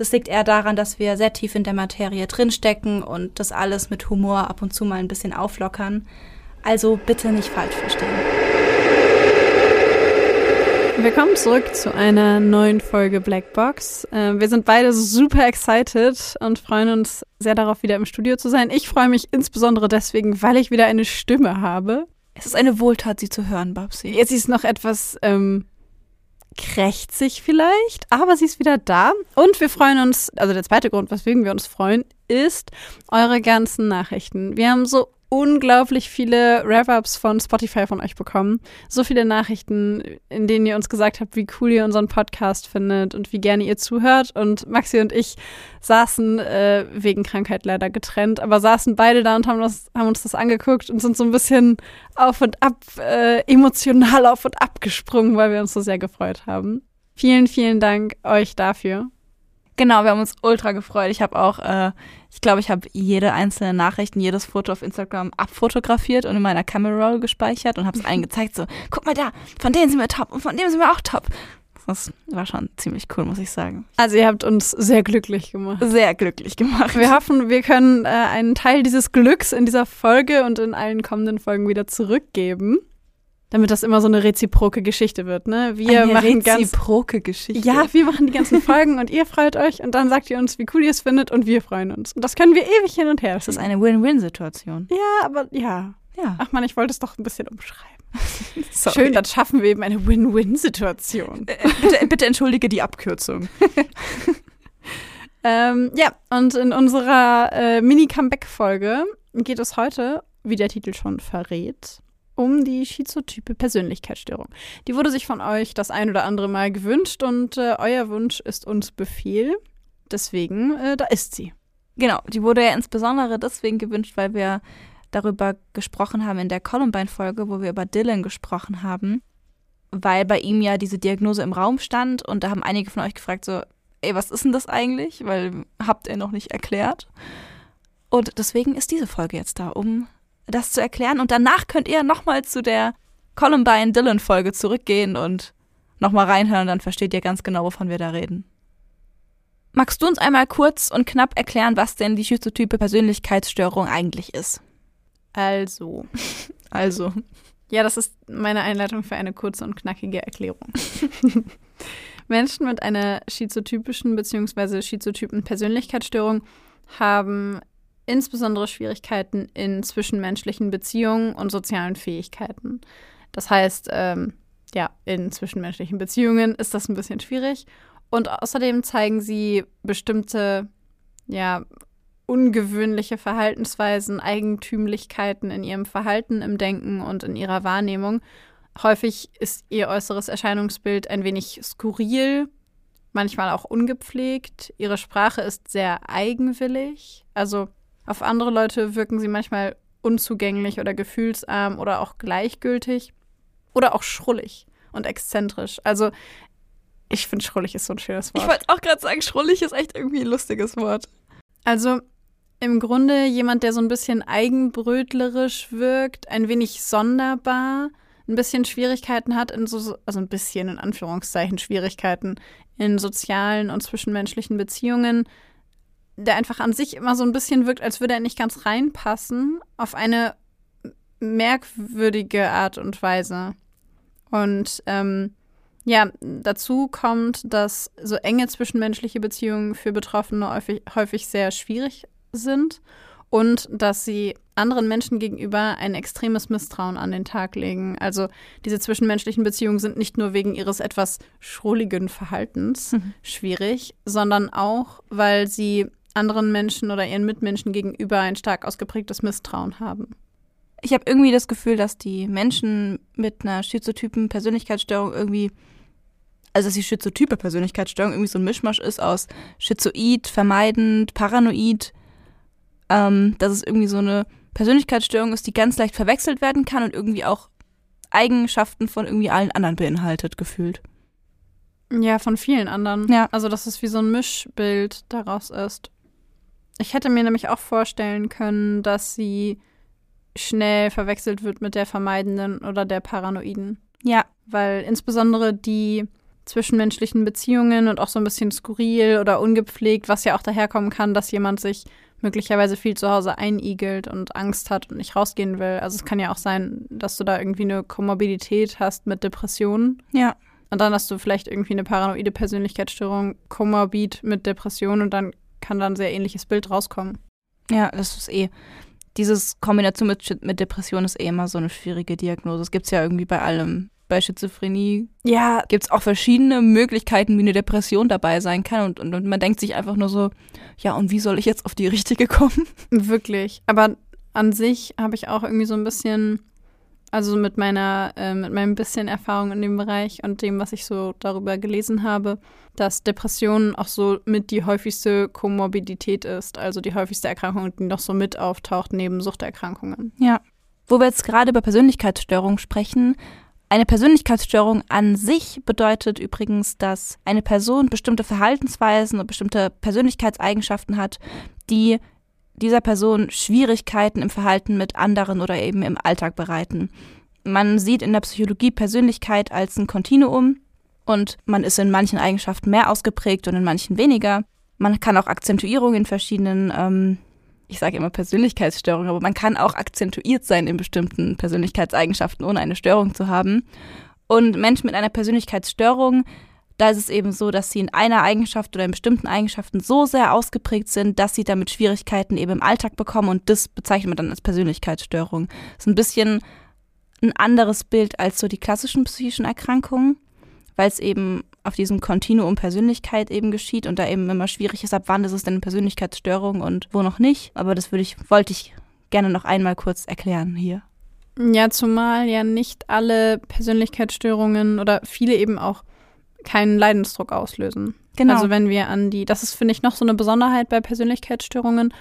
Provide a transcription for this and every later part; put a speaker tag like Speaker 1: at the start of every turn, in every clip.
Speaker 1: Das liegt eher daran, dass wir sehr tief in der Materie drinstecken und das alles mit Humor ab und zu mal ein bisschen auflockern. Also bitte nicht falsch verstehen.
Speaker 2: Willkommen zurück zu einer neuen Folge Black Box. Äh, wir sind beide super excited und freuen uns sehr darauf, wieder im Studio zu sein. Ich freue mich insbesondere deswegen, weil ich wieder eine Stimme habe.
Speaker 1: Es ist eine Wohltat, sie zu hören, Babsi.
Speaker 2: Jetzt ist noch etwas ähm, krächzig vielleicht, aber sie ist wieder da. Und wir freuen uns, also der zweite Grund, weswegen wir uns freuen, ist eure ganzen Nachrichten. Wir haben so unglaublich viele Wrap-Ups von Spotify von euch bekommen. So viele Nachrichten, in denen ihr uns gesagt habt, wie cool ihr unseren Podcast findet und wie gerne ihr zuhört. Und Maxi und ich saßen äh, wegen Krankheit leider getrennt, aber saßen beide da und haben, das, haben uns das angeguckt und sind so ein bisschen auf und ab, äh, emotional auf und ab gesprungen, weil wir uns so sehr gefreut haben. Vielen, vielen Dank euch dafür.
Speaker 1: Genau, wir haben uns ultra gefreut. Ich habe auch, äh, ich glaube, ich habe jede einzelne Nachricht und jedes Foto auf Instagram abfotografiert und in meiner Camera Roll gespeichert und habe es allen gezeigt, so, guck mal da, von denen sind wir top und von dem sind wir auch top. Das war schon ziemlich cool, muss ich sagen.
Speaker 2: Also ihr habt uns sehr glücklich gemacht.
Speaker 1: Sehr glücklich gemacht.
Speaker 2: Wir hoffen, wir können äh, einen Teil dieses Glücks in dieser Folge und in allen kommenden Folgen wieder zurückgeben damit das immer so eine reziproke Geschichte wird, ne?
Speaker 1: Wir eine machen reziproke Geschichte.
Speaker 2: Ja, wir machen die ganzen Folgen und ihr freut euch und dann sagt ihr uns, wie cool ihr es findet und wir freuen uns. Und das können wir ewig hin und her.
Speaker 1: Das ist eine Win-Win-Situation.
Speaker 2: Ja, aber ja. Ja. Ach man, ich wollte es doch ein bisschen umschreiben. Schön, dann schaffen wir eben eine Win-Win-Situation.
Speaker 1: Äh, bitte, bitte entschuldige die Abkürzung.
Speaker 2: ähm, ja, und in unserer äh, Mini-Comeback-Folge geht es heute, wie der Titel schon verrät, um die schizotype Persönlichkeitsstörung. Die wurde sich von euch das ein oder andere Mal gewünscht und äh, euer Wunsch ist uns Befehl. Deswegen, äh, da ist sie.
Speaker 1: Genau, die wurde ja insbesondere deswegen gewünscht, weil wir darüber gesprochen haben in der Columbine-Folge, wo wir über Dylan gesprochen haben, weil bei ihm ja diese Diagnose im Raum stand und da haben einige von euch gefragt so, ey, was ist denn das eigentlich? Weil habt ihr noch nicht erklärt. Und deswegen ist diese Folge jetzt da, um das zu erklären. Und danach könnt ihr nochmal zu der Columbine Dylan Folge zurückgehen und nochmal reinhören, dann versteht ihr ganz genau, wovon wir da reden. Magst du uns einmal kurz und knapp erklären, was denn die schizotype Persönlichkeitsstörung eigentlich ist?
Speaker 2: Also.
Speaker 1: also.
Speaker 2: Ja, das ist meine Einleitung für eine kurze und knackige Erklärung. Menschen mit einer schizotypischen bzw. schizotypen Persönlichkeitsstörung haben insbesondere Schwierigkeiten in zwischenmenschlichen Beziehungen und sozialen Fähigkeiten. Das heißt, ähm, ja, in zwischenmenschlichen Beziehungen ist das ein bisschen schwierig. Und außerdem zeigen sie bestimmte, ja, ungewöhnliche Verhaltensweisen, Eigentümlichkeiten in ihrem Verhalten, im Denken und in ihrer Wahrnehmung. Häufig ist ihr äußeres Erscheinungsbild ein wenig skurril, manchmal auch ungepflegt. Ihre Sprache ist sehr eigenwillig. Also auf andere Leute wirken sie manchmal unzugänglich oder gefühlsarm oder auch gleichgültig oder auch schrullig und exzentrisch. Also ich finde, schrullig ist so ein schönes Wort.
Speaker 1: Ich wollte auch gerade sagen, schrullig ist echt irgendwie ein lustiges Wort.
Speaker 2: Also im Grunde jemand, der so ein bisschen eigenbrötlerisch wirkt, ein wenig sonderbar, ein bisschen Schwierigkeiten hat in so, also ein bisschen in Anführungszeichen Schwierigkeiten in sozialen und zwischenmenschlichen Beziehungen, der einfach an sich immer so ein bisschen wirkt, als würde er nicht ganz reinpassen, auf eine merkwürdige Art und Weise. Und ähm, ja, dazu kommt, dass so enge zwischenmenschliche Beziehungen für Betroffene häufig, häufig sehr schwierig sind und dass sie anderen Menschen gegenüber ein extremes Misstrauen an den Tag legen. Also diese zwischenmenschlichen Beziehungen sind nicht nur wegen ihres etwas schrulligen Verhaltens mhm. schwierig, sondern auch, weil sie anderen Menschen oder ihren Mitmenschen gegenüber ein stark ausgeprägtes Misstrauen haben.
Speaker 1: Ich habe irgendwie das Gefühl, dass die Menschen mit einer schizotypen Persönlichkeitsstörung irgendwie, also dass die schizotype Persönlichkeitsstörung irgendwie so ein Mischmasch ist aus schizoid, vermeidend, paranoid, ähm, dass es irgendwie so eine Persönlichkeitsstörung ist, die ganz leicht verwechselt werden kann und irgendwie auch Eigenschaften von irgendwie allen anderen beinhaltet, gefühlt.
Speaker 2: Ja, von vielen anderen.
Speaker 1: Ja.
Speaker 2: Also, dass es wie so ein Mischbild daraus ist. Ich hätte mir nämlich auch vorstellen können, dass sie schnell verwechselt wird mit der vermeidenden oder der paranoiden.
Speaker 1: Ja.
Speaker 2: Weil insbesondere die zwischenmenschlichen Beziehungen und auch so ein bisschen skurril oder ungepflegt, was ja auch daherkommen kann, dass jemand sich möglicherweise viel zu Hause einigelt und Angst hat und nicht rausgehen will. Also es kann ja auch sein, dass du da irgendwie eine Komorbidität hast mit Depressionen.
Speaker 1: Ja.
Speaker 2: Und dann hast du vielleicht irgendwie eine paranoide Persönlichkeitsstörung, komorbid mit Depressionen und dann kann dann ein sehr ähnliches Bild rauskommen.
Speaker 1: Ja, das ist eh. Dieses Kombination mit, mit Depression ist eh immer so eine schwierige Diagnose. Das gibt es ja irgendwie bei allem. Bei Schizophrenie
Speaker 2: ja.
Speaker 1: gibt es auch verschiedene Möglichkeiten, wie eine Depression dabei sein kann. Und, und, und man denkt sich einfach nur so, ja, und wie soll ich jetzt auf die richtige kommen?
Speaker 2: Wirklich. Aber an sich habe ich auch irgendwie so ein bisschen also mit meiner, äh, mit meinem bisschen Erfahrung in dem Bereich und dem, was ich so darüber gelesen habe, dass Depressionen auch so mit die häufigste Komorbidität ist, also die häufigste Erkrankung, die noch so mit auftaucht neben Suchterkrankungen.
Speaker 1: Ja. Wo wir jetzt gerade über Persönlichkeitsstörungen sprechen, eine Persönlichkeitsstörung an sich bedeutet übrigens, dass eine Person bestimmte Verhaltensweisen und bestimmte Persönlichkeitseigenschaften hat, die dieser Person Schwierigkeiten im Verhalten mit anderen oder eben im Alltag bereiten. Man sieht in der Psychologie Persönlichkeit als ein Kontinuum und man ist in manchen Eigenschaften mehr ausgeprägt und in manchen weniger. Man kann auch Akzentuierung in verschiedenen, ähm, ich sage immer Persönlichkeitsstörungen, aber man kann auch akzentuiert sein in bestimmten Persönlichkeitseigenschaften, ohne eine Störung zu haben. Und Menschen mit einer Persönlichkeitsstörung da ist es eben so, dass sie in einer Eigenschaft oder in bestimmten Eigenschaften so sehr ausgeprägt sind, dass sie damit Schwierigkeiten eben im Alltag bekommen und das bezeichnet man dann als Persönlichkeitsstörung. Das ist ein bisschen ein anderes Bild als so die klassischen psychischen Erkrankungen, weil es eben auf diesem Kontinuum Persönlichkeit eben geschieht und da eben immer schwierig ist, ab wann ist es denn eine Persönlichkeitsstörung und wo noch nicht. Aber das würde ich, wollte ich gerne noch einmal kurz erklären hier.
Speaker 2: Ja, zumal ja nicht alle Persönlichkeitsstörungen oder viele eben auch keinen Leidensdruck auslösen.
Speaker 1: Genau.
Speaker 2: Also wenn wir an die, das ist, finde ich, noch so eine Besonderheit bei Persönlichkeitsstörungen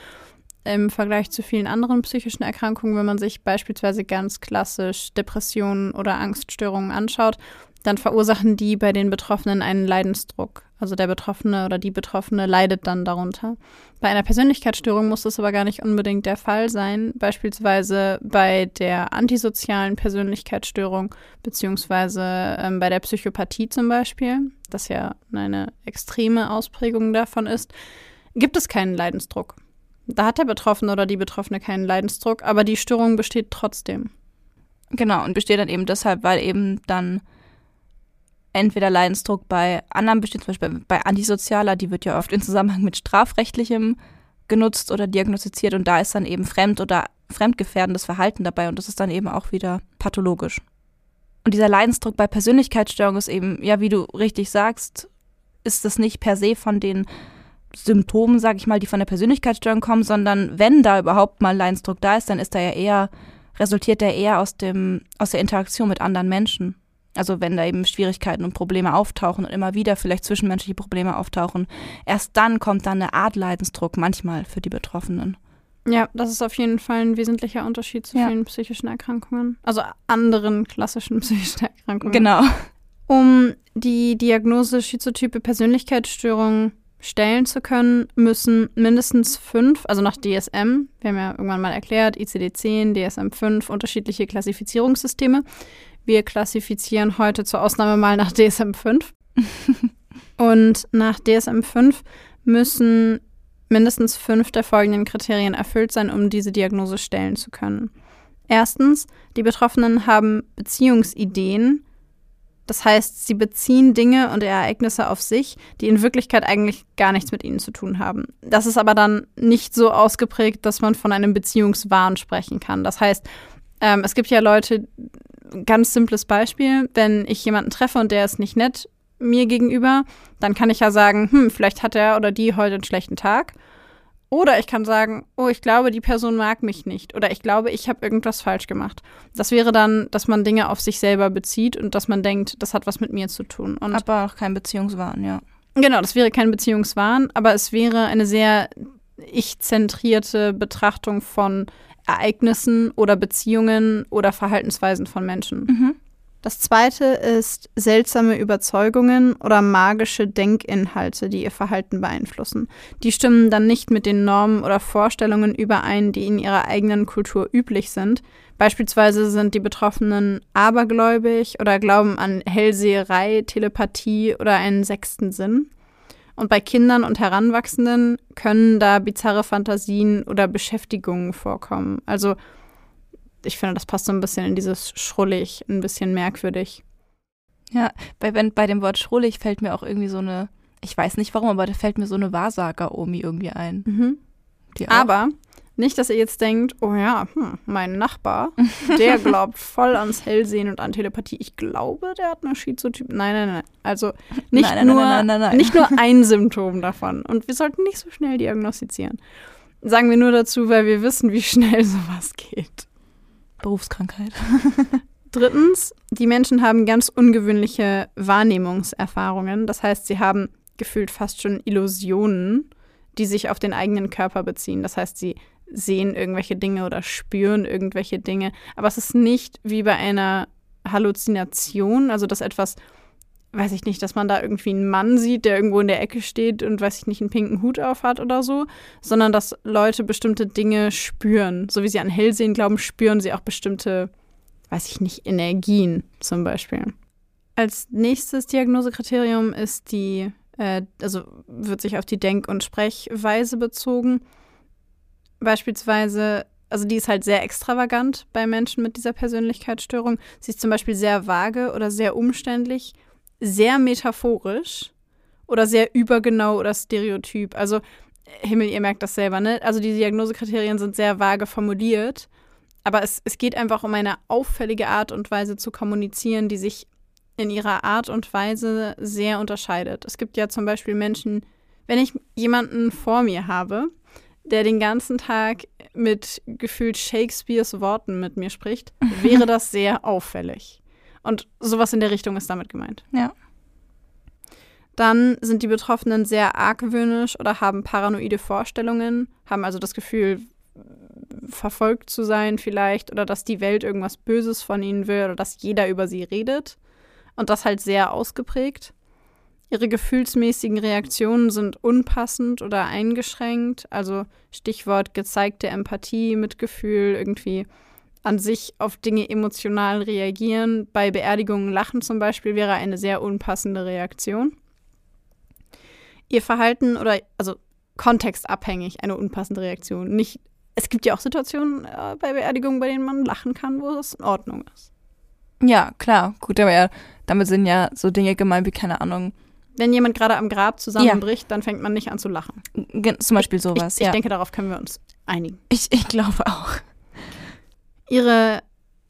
Speaker 2: im Vergleich zu vielen anderen psychischen Erkrankungen, wenn man sich beispielsweise ganz klassisch Depressionen oder Angststörungen anschaut, dann verursachen die bei den Betroffenen einen Leidensdruck. Also der Betroffene oder die Betroffene leidet dann darunter. Bei einer Persönlichkeitsstörung muss das aber gar nicht unbedingt der Fall sein. Beispielsweise bei der antisozialen Persönlichkeitsstörung beziehungsweise ähm, bei der Psychopathie zum Beispiel, das ja eine extreme Ausprägung davon ist, gibt es keinen Leidensdruck. Da hat der Betroffene oder die Betroffene keinen Leidensdruck, aber die Störung besteht trotzdem.
Speaker 1: Genau, und besteht dann eben deshalb, weil eben dann entweder Leidensdruck bei anderen besteht, zum Beispiel bei Antisozialer, die wird ja oft in Zusammenhang mit Strafrechtlichem genutzt oder diagnostiziert und da ist dann eben fremd oder fremdgefährdendes Verhalten dabei und das ist dann eben auch wieder pathologisch. Und dieser Leidensdruck bei Persönlichkeitsstörung ist eben, ja, wie du richtig sagst, ist das nicht per se von den Symptomen, sag ich mal, die von der Persönlichkeitsstörung kommen, sondern wenn da überhaupt mal Leidensdruck da ist, dann ist er ja eher, resultiert er eher aus dem, aus der Interaktion mit anderen Menschen. Also wenn da eben Schwierigkeiten und Probleme auftauchen und immer wieder vielleicht zwischenmenschliche Probleme auftauchen, erst dann kommt dann eine Art Leidensdruck manchmal für die Betroffenen.
Speaker 2: Ja, das ist auf jeden Fall ein wesentlicher Unterschied zu ja. vielen psychischen Erkrankungen. Also anderen klassischen psychischen Erkrankungen.
Speaker 1: Genau.
Speaker 2: Um die Diagnose schizotype Persönlichkeitsstörung stellen zu können, müssen mindestens fünf, also nach DSM, wir haben ja irgendwann mal erklärt, ICD-10, DSM-5, unterschiedliche Klassifizierungssysteme, wir klassifizieren heute zur Ausnahme mal nach DSM 5. Und nach DSM 5 müssen mindestens fünf der folgenden Kriterien erfüllt sein, um diese Diagnose stellen zu können. Erstens, die Betroffenen haben Beziehungsideen Das heißt, sie beziehen Dinge und Ereignisse auf sich, die in Wirklichkeit eigentlich gar nichts mit ihnen zu tun haben. Das ist aber dann nicht so ausgeprägt, dass man von einem Beziehungswahn sprechen kann. Das heißt, ähm, es gibt ja Leute, ganz simples Beispiel, wenn ich jemanden treffe und der ist nicht nett mir gegenüber, dann kann ich ja sagen, hm, vielleicht hat er oder die heute einen schlechten Tag. Oder ich kann sagen, oh, ich glaube, die Person mag mich nicht. Oder ich glaube, ich habe irgendwas falsch gemacht. Das wäre dann, dass man Dinge auf sich selber bezieht und dass man denkt, das hat was mit mir zu tun. Und
Speaker 1: Aber auch kein Beziehungswahn, ja.
Speaker 2: Genau, das wäre kein Beziehungswahn, aber es wäre eine sehr ich-zentrierte Betrachtung von Ereignissen oder Beziehungen oder Verhaltensweisen von Menschen.
Speaker 1: Mhm.
Speaker 2: Das zweite ist seltsame Überzeugungen oder magische Denkinhalte, die ihr Verhalten beeinflussen. Die stimmen dann nicht mit den Normen oder Vorstellungen überein, die in ihrer eigenen Kultur üblich sind. Beispielsweise sind die Betroffenen abergläubig oder glauben an Hellseherei, Telepathie oder einen sechsten Sinn. Und bei Kindern und Heranwachsenden können da bizarre Fantasien oder Beschäftigungen vorkommen. Also ich finde, das passt so ein bisschen in dieses schrullig, ein bisschen merkwürdig.
Speaker 1: Ja, bei, wenn, bei dem Wort schrullig fällt mir auch irgendwie so eine, ich weiß nicht warum, aber da fällt mir so eine Wahrsager-Omi irgendwie ein.
Speaker 2: Mhm. Aber nicht, dass ihr jetzt denkt, oh ja, hm, mein Nachbar, der glaubt voll ans Hellsehen und an Telepathie. Ich glaube, der hat eine Schizotyp. Nein, nein, nein. Also nicht,
Speaker 1: Nein, nein,
Speaker 2: nur,
Speaker 1: nein, nein, nein, nein.
Speaker 2: nicht nur ein Symptom davon. Und wir sollten nicht so schnell diagnostizieren. Sagen wir nur dazu, weil wir wissen, wie schnell sowas geht.
Speaker 1: Berufskrankheit.
Speaker 2: Drittens, die Menschen haben ganz ungewöhnliche Wahrnehmungserfahrungen. Das heißt, sie haben gefühlt fast schon Illusionen, die sich auf den eigenen Körper beziehen. Das heißt, sie sehen irgendwelche Dinge oder spüren irgendwelche Dinge. Aber es ist nicht wie bei einer Halluzination, also dass etwas, weiß ich nicht, dass man da irgendwie einen Mann sieht, der irgendwo in der Ecke steht und, weiß ich nicht, einen pinken Hut auf hat oder so, sondern dass Leute bestimmte Dinge spüren. So wie sie an Hellsehen glauben, spüren sie auch bestimmte, weiß ich nicht, Energien zum Beispiel. Als nächstes Diagnosekriterium ist die, äh, also wird sich auf die Denk- und Sprechweise bezogen. Beispielsweise, also die ist halt sehr extravagant bei Menschen mit dieser Persönlichkeitsstörung. Sie ist zum Beispiel sehr vage oder sehr umständlich, sehr metaphorisch oder sehr übergenau oder stereotyp. Also, Himmel, ihr merkt das selber, ne? Also die Diagnosekriterien sind sehr vage formuliert, aber es, es geht einfach um eine auffällige Art und Weise zu kommunizieren, die sich in ihrer Art und Weise sehr unterscheidet. Es gibt ja zum Beispiel Menschen, wenn ich jemanden vor mir habe, der den ganzen Tag mit gefühlt Shakespeares Worten mit mir spricht, wäre das sehr auffällig. Und sowas in der Richtung ist damit gemeint.
Speaker 1: Ja.
Speaker 2: Dann sind die Betroffenen sehr argwöhnisch oder haben paranoide Vorstellungen, haben also das Gefühl, verfolgt zu sein vielleicht oder dass die Welt irgendwas Böses von ihnen will oder dass jeder über sie redet. Und das halt sehr ausgeprägt. Ihre gefühlsmäßigen Reaktionen sind unpassend oder eingeschränkt. Also Stichwort gezeigte Empathie, Mitgefühl, irgendwie an sich auf Dinge emotional reagieren. Bei Beerdigungen lachen zum Beispiel wäre eine sehr unpassende Reaktion. Ihr Verhalten oder also kontextabhängig eine unpassende Reaktion. Nicht, es gibt ja auch Situationen äh, bei Beerdigungen, bei denen man lachen kann, wo es in Ordnung ist.
Speaker 1: Ja, klar. Gut, aber ja, damit sind ja so Dinge gemeint wie, keine Ahnung,
Speaker 2: Wenn jemand gerade am Grab zusammenbricht, dann fängt man nicht an zu lachen.
Speaker 1: ge- zum Beispiel sowas.
Speaker 2: Ich, ich
Speaker 1: ja.
Speaker 2: denke, darauf können wir uns einigen.
Speaker 1: ich, ich glaube auch.
Speaker 2: Ihre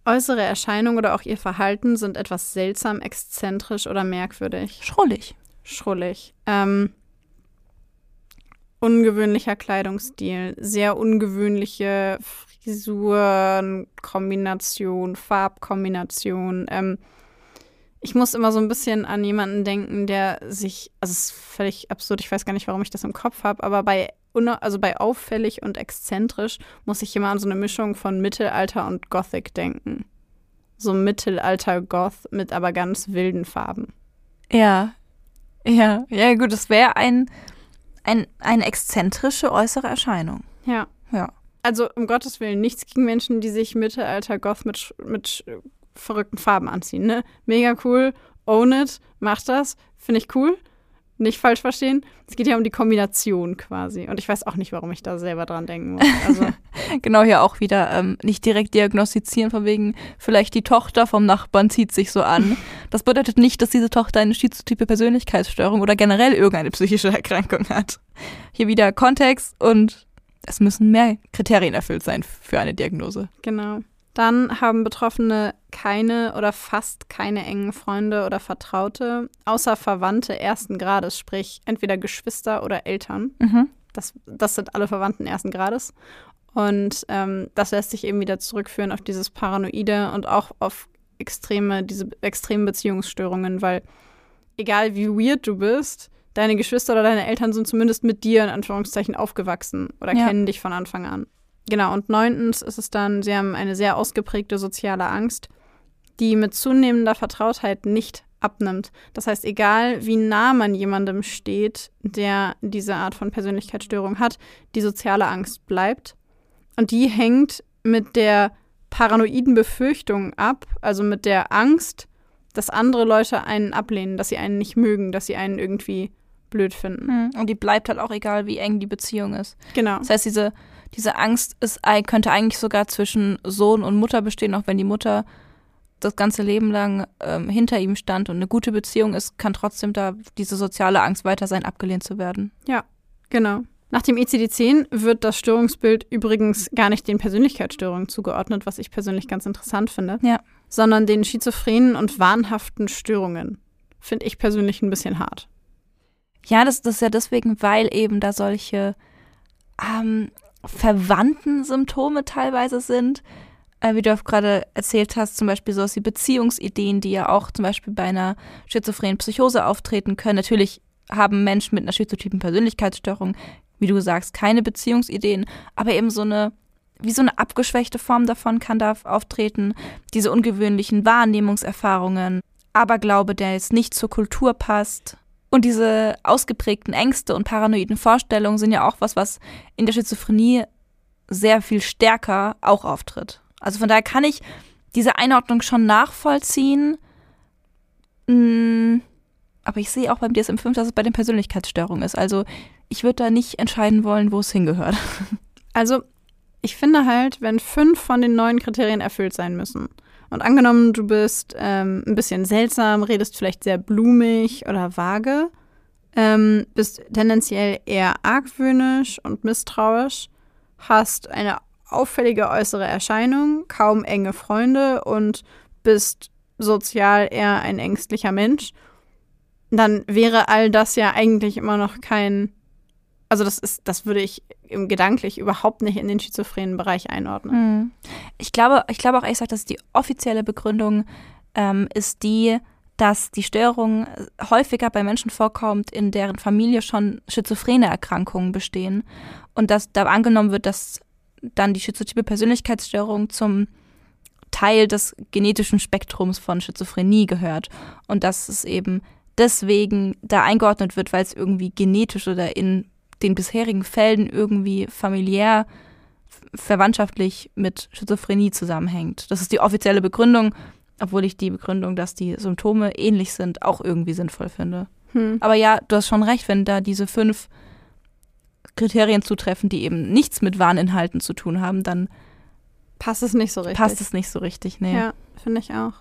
Speaker 2: äußere Erscheinung oder auch ihr Verhalten sind etwas seltsam, exzentrisch oder merkwürdig.
Speaker 1: Schrullig.
Speaker 2: Schrullig. Ähm, ungewöhnlicher Kleidungsstil, sehr ungewöhnliche Frisuren, Kombination, Farbkombination. Ähm, ich muss immer so ein bisschen an jemanden denken, der sich, also es ist völlig absurd, ich weiß gar nicht, warum ich das im Kopf habe, aber bei, also bei auffällig und exzentrisch muss ich immer an so eine Mischung von Mittelalter und Gothic denken. So Mittelalter-Goth mit aber ganz wilden Farben.
Speaker 1: Ja. Ja. Ja, gut, das wäre ein, ein, eine exzentrische äußere Erscheinung.
Speaker 2: Ja.
Speaker 1: Ja.
Speaker 2: Also um Gottes Willen, nichts gegen Menschen, die sich Mittelalter-Goth mit, mit verrückten Farben anziehen. Ne? Mega cool, own it, mach das, finde ich cool. nicht falsch verstehen. Es geht ja um die Kombination quasi. Und ich weiß auch nicht, warum ich da selber dran denken muss. Also
Speaker 1: genau hier auch wieder ähm, nicht direkt diagnostizieren, von wegen, vielleicht die Tochter vom Nachbarn zieht sich so an. Das bedeutet nicht, dass diese Tochter eine schizotype Persönlichkeitsstörung oder generell irgendeine psychische Erkrankung hat. Hier wieder Kontext und es müssen mehr Kriterien erfüllt sein für eine Diagnose.
Speaker 2: Genau. Dann haben Betroffene keine oder fast keine engen Freunde oder Vertraute, außer Verwandte ersten Grades, sprich entweder Geschwister oder Eltern.
Speaker 1: Mhm.
Speaker 2: Das, das sind alle Verwandten ersten Grades. Und ähm, das lässt sich eben wieder zurückführen auf dieses Paranoide und auch auf extreme, diese extremen Beziehungsstörungen, weil egal wie weird du bist, deine Geschwister oder deine Eltern sind zumindest mit dir in Anführungszeichen aufgewachsen oder
Speaker 1: Ja.
Speaker 2: kennen dich von Anfang an. Genau, und neuntens ist es dann, sie haben eine sehr ausgeprägte soziale Angst, die mit zunehmender Vertrautheit nicht abnimmt. Das heißt, egal wie nah man jemandem steht, der diese Art von Persönlichkeitsstörung hat, die soziale Angst bleibt. Und die hängt mit der paranoiden Befürchtung ab, also mit der Angst, dass andere Leute einen ablehnen, dass sie einen nicht mögen, dass sie einen irgendwie blöd finden.
Speaker 1: Mhm. Und die bleibt halt auch egal, wie eng die Beziehung ist.
Speaker 2: Genau.
Speaker 1: Das heißt, diese, diese Angst ist, könnte eigentlich sogar zwischen Sohn und Mutter bestehen, auch wenn die Mutter das ganze Leben lang ähm, hinter ihm stand und eine gute Beziehung ist, kann trotzdem da diese soziale Angst weiter sein, abgelehnt zu werden.
Speaker 2: Genau. Nach dem ICD-10 wird das Störungsbild übrigens gar nicht den Persönlichkeitsstörungen zugeordnet, was ich persönlich ganz interessant finde,
Speaker 1: Ja.
Speaker 2: sondern den schizophrenen und wahnhaften Störungen. Finde ich persönlich ein bisschen hart.
Speaker 1: Ja, das, das ist ja deswegen, weil eben da solche ähm, verwandten Symptome teilweise sind. Äh, wie du auch gerade erzählt hast, zum Beispiel sowas wie Beziehungsideen, die ja auch zum Beispiel bei einer schizophrenen Psychose auftreten können. Natürlich haben Menschen mit einer schizotypen Persönlichkeitsstörung, wie du sagst, keine Beziehungsideen, aber eben so eine, wie so eine abgeschwächte Form davon kann da auftreten. Diese ungewöhnlichen Wahrnehmungserfahrungen, Aberglaube, der jetzt nicht zur Kultur passt. Und diese ausgeprägten Ängste und paranoiden Vorstellungen sind ja auch was, was in der Schizophrenie sehr viel stärker auch auftritt. Also von daher kann ich diese Einordnung schon nachvollziehen. Mm, Aber ich sehe auch beim DSM-5, dass es bei den Persönlichkeitsstörungen ist. Also ich würde da nicht entscheiden wollen, wo es hingehört.
Speaker 2: Also, ich finde halt, wenn fünf von den neuen Kriterien erfüllt sein müssen, und angenommen, du bist ähm, ein bisschen seltsam, redest vielleicht sehr blumig oder vage, ähm, bist tendenziell eher argwöhnisch und misstrauisch, hast eine auffällige äußere Erscheinung, kaum enge Freunde und bist sozial eher ein ängstlicher Mensch, dann wäre all das ja eigentlich immer noch kein also das ist, das würde ich gedanklich überhaupt nicht in den schizophrenen Bereich einordnen.
Speaker 1: Hm. Ich glaube, ich glaube auch ehrlich gesagt, dass die offizielle Begründung ähm, ist die, dass die Störung häufiger bei Menschen vorkommt, in deren Familie schon schizophrene Erkrankungen bestehen und dass da angenommen wird, dass dann die schizotype Persönlichkeitsstörung zum Teil des genetischen Spektrums von Schizophrenie gehört und dass es eben deswegen da eingeordnet wird, weil es irgendwie genetisch oder in den bisherigen Fällen irgendwie familiär verwandtschaftlich mit Schizophrenie zusammenhängt. Das ist die offizielle Begründung, obwohl ich die Begründung, dass die Symptome ähnlich sind, auch irgendwie sinnvoll finde.
Speaker 2: Hm.
Speaker 1: Aber ja, du hast schon recht, wenn da diese fünf Kriterien zutreffen, die eben nichts mit Warninhalten zu tun haben, dann
Speaker 2: Passt es nicht so richtig.
Speaker 1: passt es nicht so richtig. Nee.
Speaker 2: Ja, finde ich auch.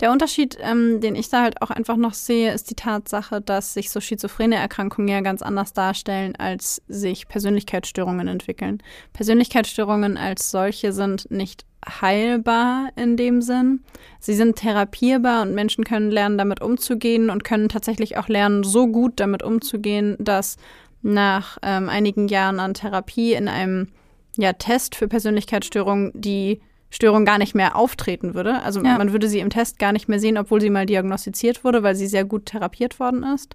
Speaker 2: Der Unterschied, ähm, den ich da halt auch einfach noch sehe, ist die Tatsache, dass sich so schizophrene Erkrankungen ja ganz anders darstellen, als sich Persönlichkeitsstörungen entwickeln. Persönlichkeitsstörungen als solche sind nicht heilbar in dem Sinn. Sie sind therapierbar und Menschen können lernen, damit umzugehen und können tatsächlich auch lernen, so gut damit umzugehen, dass nach ähm, einigen Jahren an Therapie in einem ja, Test für Persönlichkeitsstörungen die Störung gar nicht mehr auftreten würde. Also
Speaker 1: Ja.
Speaker 2: man würde sie im Test gar nicht mehr sehen, obwohl sie mal diagnostiziert wurde, weil sie sehr gut therapiert worden ist.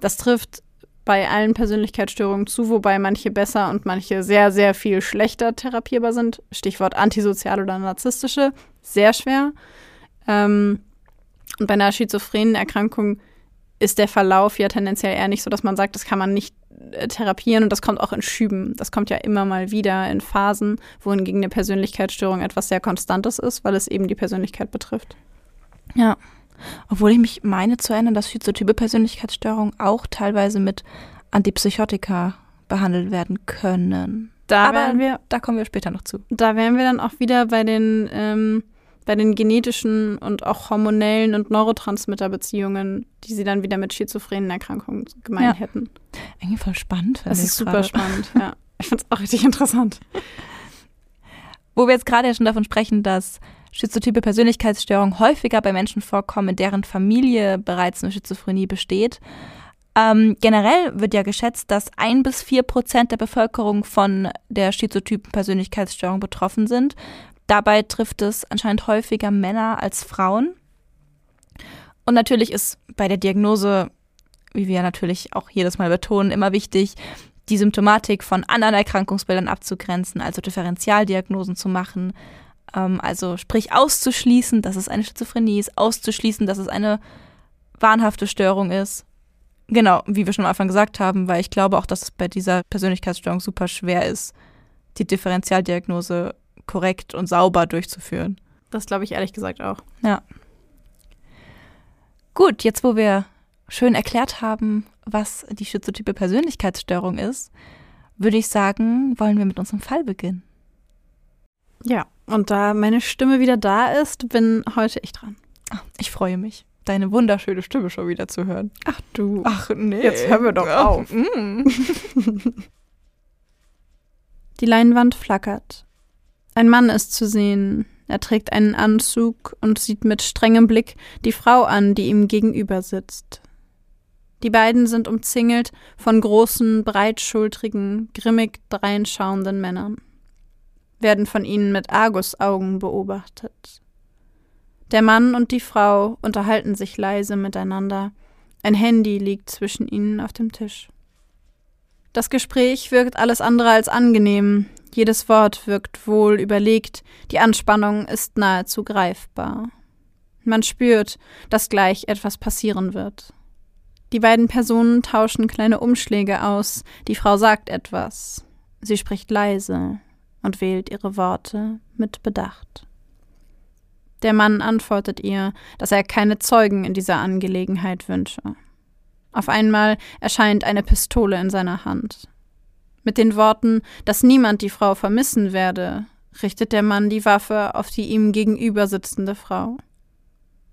Speaker 2: Das trifft bei allen Persönlichkeitsstörungen zu, wobei manche besser und manche sehr, sehr viel schlechter therapierbar sind. Stichwort antisozial oder narzisstische, sehr schwer. Ähm, und bei einer schizophrenen Erkrankung ist der Verlauf ja tendenziell eher nicht so, dass man sagt, das kann man nicht therapieren und das kommt auch in Schüben. Das kommt ja immer mal wieder in Phasen, wohingegen eine Persönlichkeitsstörung etwas sehr Konstantes ist, weil es eben die Persönlichkeit betrifft.
Speaker 1: Ja. Obwohl ich mich meine zu erinnern, dass schizotype Persönlichkeitsstörungen auch teilweise mit Antipsychotika behandelt werden können.
Speaker 2: Da
Speaker 1: Aber
Speaker 2: wir,
Speaker 1: da kommen wir später noch zu.
Speaker 2: da wären wir dann auch wieder bei den, ähm, bei den genetischen und auch hormonellen und Neurotransmitterbeziehungen, die sie dann wieder mit schizophrenen Erkrankungen gemein
Speaker 1: Ja.
Speaker 2: hätten.
Speaker 1: Irgendwie voll spannend.
Speaker 2: Das ist super
Speaker 1: gerade.
Speaker 2: spannend, ja. Ich finde es auch richtig interessant.
Speaker 1: Wo wir jetzt gerade ja schon davon sprechen, dass schizotype Persönlichkeitsstörungen häufiger bei Menschen vorkommen, in deren Familie bereits eine Schizophrenie besteht. Ähm, generell wird ja geschätzt, dass ein bis vier Prozent der Bevölkerung von der schizotypen Persönlichkeitsstörung betroffen sind. Dabei trifft es anscheinend häufiger Männer als Frauen. Und natürlich ist bei der Diagnose, wie wir natürlich auch jedes Mal betonen, immer wichtig, die Symptomatik von anderen Erkrankungsbildern abzugrenzen, also Differentialdiagnosen zu machen. Ähm, also sprich auszuschließen, dass es eine Schizophrenie ist, auszuschließen, dass es eine wahnhafte Störung ist. Genau, wie wir schon am Anfang gesagt haben, weil ich glaube auch, dass es bei dieser Persönlichkeitsstörung super schwer ist, die Differentialdiagnose korrekt und sauber durchzuführen.
Speaker 2: Das glaube ich ehrlich gesagt auch.
Speaker 1: Gut, jetzt wo wir schön erklärt haben, was die schizotype Persönlichkeitsstörung ist, würde ich sagen, wollen wir mit unserem Fall beginnen.
Speaker 2: Ja, und da meine Stimme wieder da ist, bin heute ich dran.
Speaker 1: Ah, Ich freue mich, deine wunderschöne Stimme schon wieder zu hören.
Speaker 2: Ach du.
Speaker 1: Ach nee.
Speaker 2: Jetzt hören wir doch auf.
Speaker 1: Mm.
Speaker 2: Die Leinwand flackert. Ein Mann ist zu sehen. Er trägt einen Anzug und sieht mit strengem Blick die Frau an, die ihm gegenüber sitzt. Die beiden sind umzingelt von großen, breitschultrigen, grimmig dreinschauenden Männern, werden von ihnen mit Argusaugen beobachtet. Der Mann und die Frau unterhalten sich leise miteinander. Ein Handy liegt zwischen ihnen auf dem Tisch. Das Gespräch wirkt alles andere als angenehm. Jedes Wort wirkt wohl überlegt. Die Anspannung ist nahezu greifbar. Man spürt, dass gleich etwas passieren wird. Die beiden Personen tauschen kleine Umschläge aus. Die Frau sagt etwas. Sie spricht leise und wählt ihre Worte mit Bedacht. Der Mann antwortet ihr, dass er keine Zeugen in dieser Angelegenheit wünsche. Auf einmal erscheint eine Pistole in seiner Hand. Mit den Worten, dass niemand die Frau vermissen werde, richtet der Mann die Waffe auf die ihm gegenüber sitzende Frau.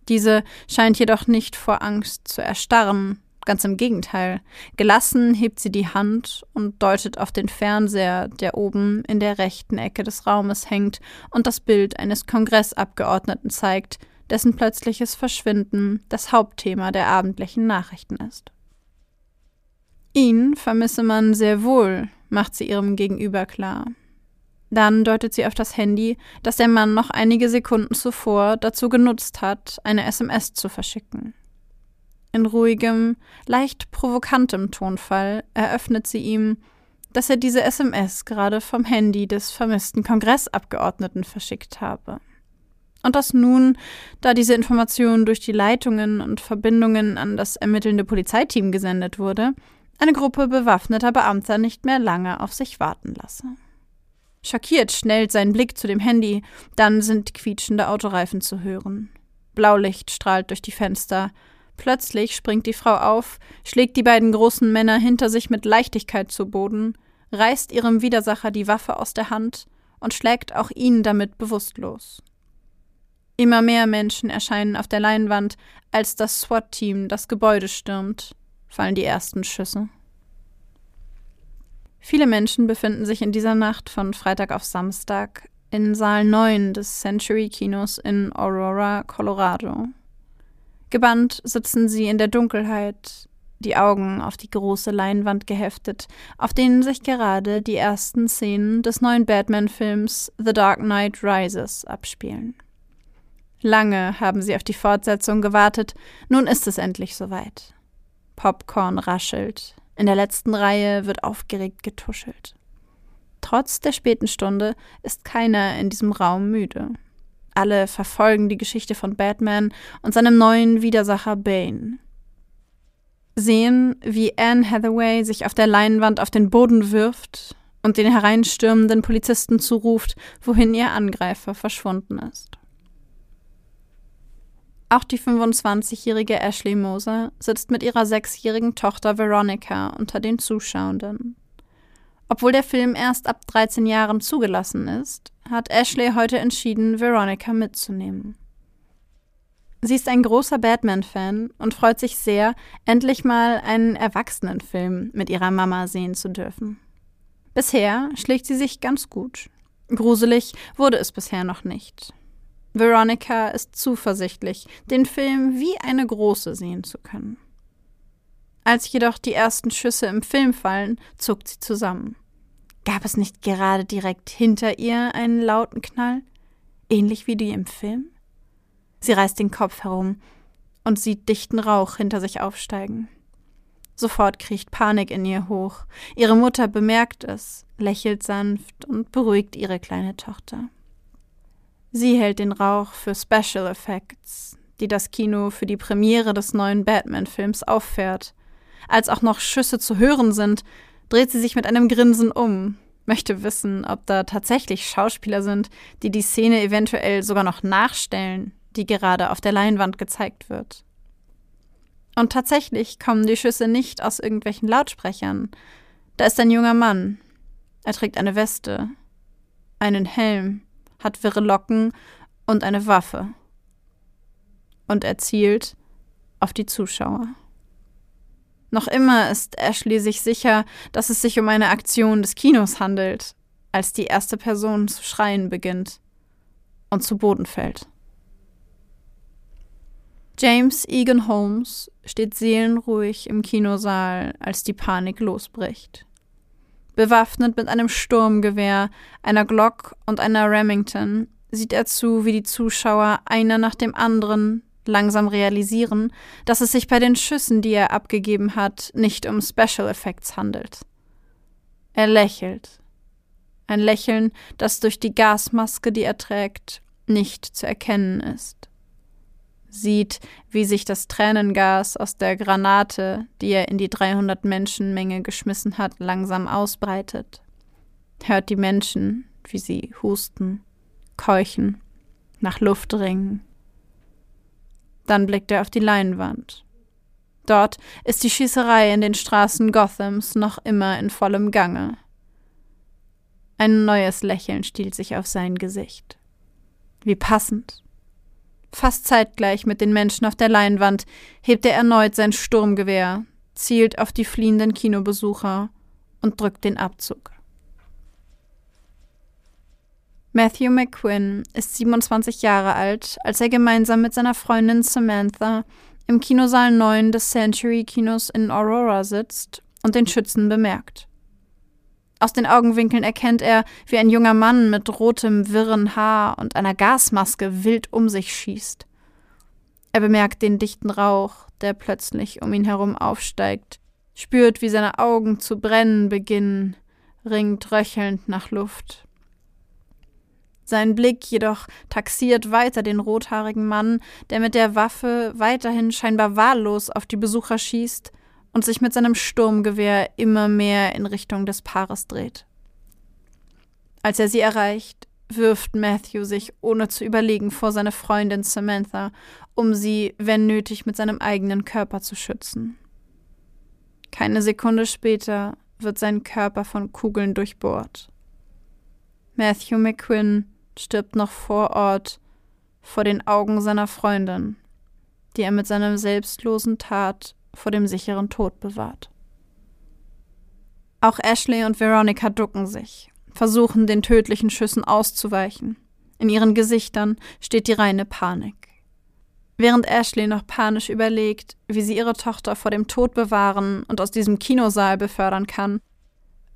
Speaker 2: Diese scheint jedoch nicht vor Angst zu erstarren, ganz im Gegenteil. Gelassen hebt sie die Hand und deutet auf den Fernseher, der oben in der rechten Ecke des Raumes hängt und das Bild eines Kongressabgeordneten zeigt, dessen plötzliches Verschwinden das Hauptthema der abendlichen Nachrichten ist. Ihn vermisse man sehr wohl, macht sie ihrem Gegenüber klar. Dann deutet sie auf das Handy, das der Mann noch einige Sekunden zuvor dazu genutzt hat, eine SMS zu verschicken. In ruhigem, leicht provokantem Tonfall eröffnet sie ihm, dass er diese SMS gerade vom Handy des vermissten Kongressabgeordneten verschickt habe. Und dass nun, da diese Information durch die Leitungen und Verbindungen an das ermittelnde Polizeiteam gesendet wurde, eine Gruppe bewaffneter Beamter nicht mehr lange auf sich warten lasse. Schockiert schnellt sein Blick zu dem Handy, dann sind quietschende Autoreifen zu hören. Blaulicht strahlt durch die Fenster. Plötzlich springt die Frau auf, schlägt die beiden großen Männer hinter sich mit Leichtigkeit zu Boden, reißt ihrem Widersacher die Waffe aus der Hand und schlägt auch ihn damit bewusstlos. Immer mehr Menschen erscheinen auf der Leinwand, als das SWAT-Team das Gebäude stürmt, fallen die ersten Schüsse. Viele Menschen befinden sich in dieser Nacht von Freitag auf Samstag in Saal 9 des Century Kinos in Aurora, Colorado. Gebannt sitzen sie in der Dunkelheit, die Augen auf die große Leinwand geheftet, auf denen sich gerade die ersten Szenen des neuen Batman-Films The Dark Knight Rises abspielen. Lange haben sie auf die Fortsetzung gewartet, nun ist es endlich soweit. Popcorn raschelt, in der letzten Reihe wird aufgeregt getuschelt. Trotz der späten Stunde ist keiner in diesem Raum müde. Alle verfolgen die Geschichte von Batman und seinem neuen Widersacher Bane. Sehen, wie Anne Hathaway sich auf der Leinwand auf den Boden wirft und den hereinstürmenden Polizisten zuruft, wohin ihr Angreifer verschwunden ist. Auch die 25-jährige Ashley Moser sitzt mit ihrer sechsjährigen Tochter Veronica unter den Zuschauenden. Obwohl der Film erst ab 13 Jahren zugelassen ist, hat Ashley heute entschieden, Veronica mitzunehmen. Sie ist ein großer Batman-Fan und freut sich sehr, endlich mal einen Erwachsenenfilm mit ihrer Mama sehen zu dürfen. Bisher schlägt sie sich ganz gut. Gruselig wurde es bisher noch nicht. Veronica ist zuversichtlich, den Film wie eine große sehen zu können. Als jedoch die ersten Schüsse im Film fallen, zuckt sie zusammen. Gab es nicht gerade direkt hinter ihr einen lauten Knall, ähnlich wie die im Film? Sie reißt den Kopf herum und sieht dichten Rauch hinter sich aufsteigen. Sofort kriecht Panik in ihr hoch. Ihre Mutter bemerkt es, lächelt sanft und beruhigt ihre kleine Tochter. Sie hält den Rauch für Special Effects, die das Kino für die Premiere des neuen Batman-Films auffährt. Als auch noch Schüsse zu hören sind, dreht sie sich mit einem Grinsen um, möchte wissen, ob da tatsächlich Schauspieler sind, die die Szene eventuell sogar noch nachstellen, die gerade auf der Leinwand gezeigt wird. Und tatsächlich kommen die Schüsse nicht aus irgendwelchen Lautsprechern. Da ist ein junger Mann. Er trägt eine Weste, einen Helm, hat wirre Locken und eine Waffe. Und er zielt auf die Zuschauer. Noch immer ist Ashley sich sicher, dass es sich um eine Aktion des Kinos handelt, als die erste Person zu schreien beginnt und zu Boden fällt. James Egan Holmes steht seelenruhig im Kinosaal, als die Panik losbricht. Bewaffnet mit einem Sturmgewehr, einer Glock und einer Remington sieht er zu, wie die Zuschauer einer nach dem anderen langsam realisieren, dass es sich bei den Schüssen, die er abgegeben hat, nicht um Special Effects handelt. Er lächelt. Ein Lächeln, das durch die Gasmaske, die er trägt, nicht zu erkennen ist sieht, wie sich das Tränengas aus der Granate, die er in die 300 Menschen Menge geschmissen hat, langsam ausbreitet. Hört die Menschen, wie sie husten, keuchen, nach Luft ringen. Dann blickt er auf die Leinwand. Dort ist die Schießerei in den Straßen Gothams noch immer in vollem Gange. Ein neues Lächeln stiehlt sich auf sein Gesicht. Wie passend. Fast zeitgleich mit den Menschen auf der Leinwand hebt er erneut sein Sturmgewehr, zielt auf die fliehenden Kinobesucher und drückt den Abzug. Matthew McQuinn ist 27 Jahre alt, als er gemeinsam mit seiner Freundin Samantha im Kinosaal 9 des Century Kinos in Aurora sitzt und den Schützen bemerkt. Aus den Augenwinkeln erkennt er, wie ein junger Mann mit rotem, wirren Haar und einer Gasmaske wild um sich schießt. Er bemerkt den dichten Rauch, der plötzlich um ihn herum aufsteigt, spürt, wie seine Augen zu brennen beginnen, ringt röchelnd nach Luft. Sein Blick jedoch taxiert weiter den rothaarigen Mann, der mit der Waffe weiterhin scheinbar wahllos auf die Besucher schießt und sich mit seinem Sturmgewehr immer mehr in Richtung des Paares dreht. Als er sie erreicht, wirft Matthew sich ohne zu überlegen vor seine Freundin Samantha, um sie, wenn nötig, mit seinem eigenen Körper zu schützen. Keine Sekunde später wird sein Körper von Kugeln durchbohrt. Matthew McQuinn stirbt noch vor Ort vor den Augen seiner Freundin, die er mit seiner selbstlosen Tat vor dem sicheren Tod bewahrt. Auch Ashley und Veronica ducken sich, versuchen den tödlichen Schüssen auszuweichen. In ihren Gesichtern steht die reine Panik. Während Ashley noch panisch überlegt, wie sie ihre Tochter vor dem Tod bewahren und aus diesem Kinosaal befördern kann,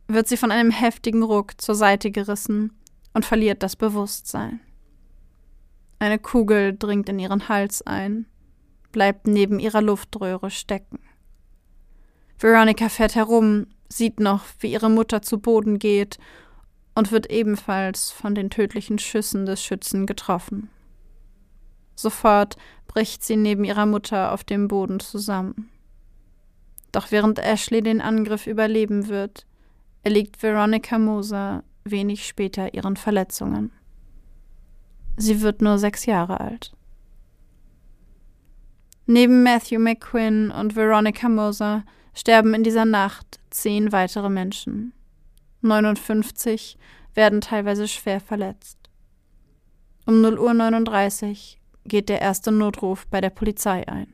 Speaker 2: wird sie von einem heftigen Ruck zur Seite gerissen und verliert das Bewusstsein. Eine Kugel dringt in ihren Hals ein bleibt neben ihrer Luftröhre stecken. Veronica fährt herum, sieht noch, wie ihre Mutter zu Boden geht und wird ebenfalls von den tödlichen Schüssen des Schützen getroffen. Sofort bricht sie neben ihrer Mutter auf dem Boden zusammen. Doch während Ashley den Angriff überleben wird, erliegt Veronica Moser wenig später ihren Verletzungen. Sie wird nur sechs Jahre alt. Neben Matthew McQuinn und Veronica Moser sterben in dieser Nacht zehn weitere Menschen. 59 werden teilweise schwer verletzt. Um 0.39 Uhr geht der erste Notruf bei der Polizei ein.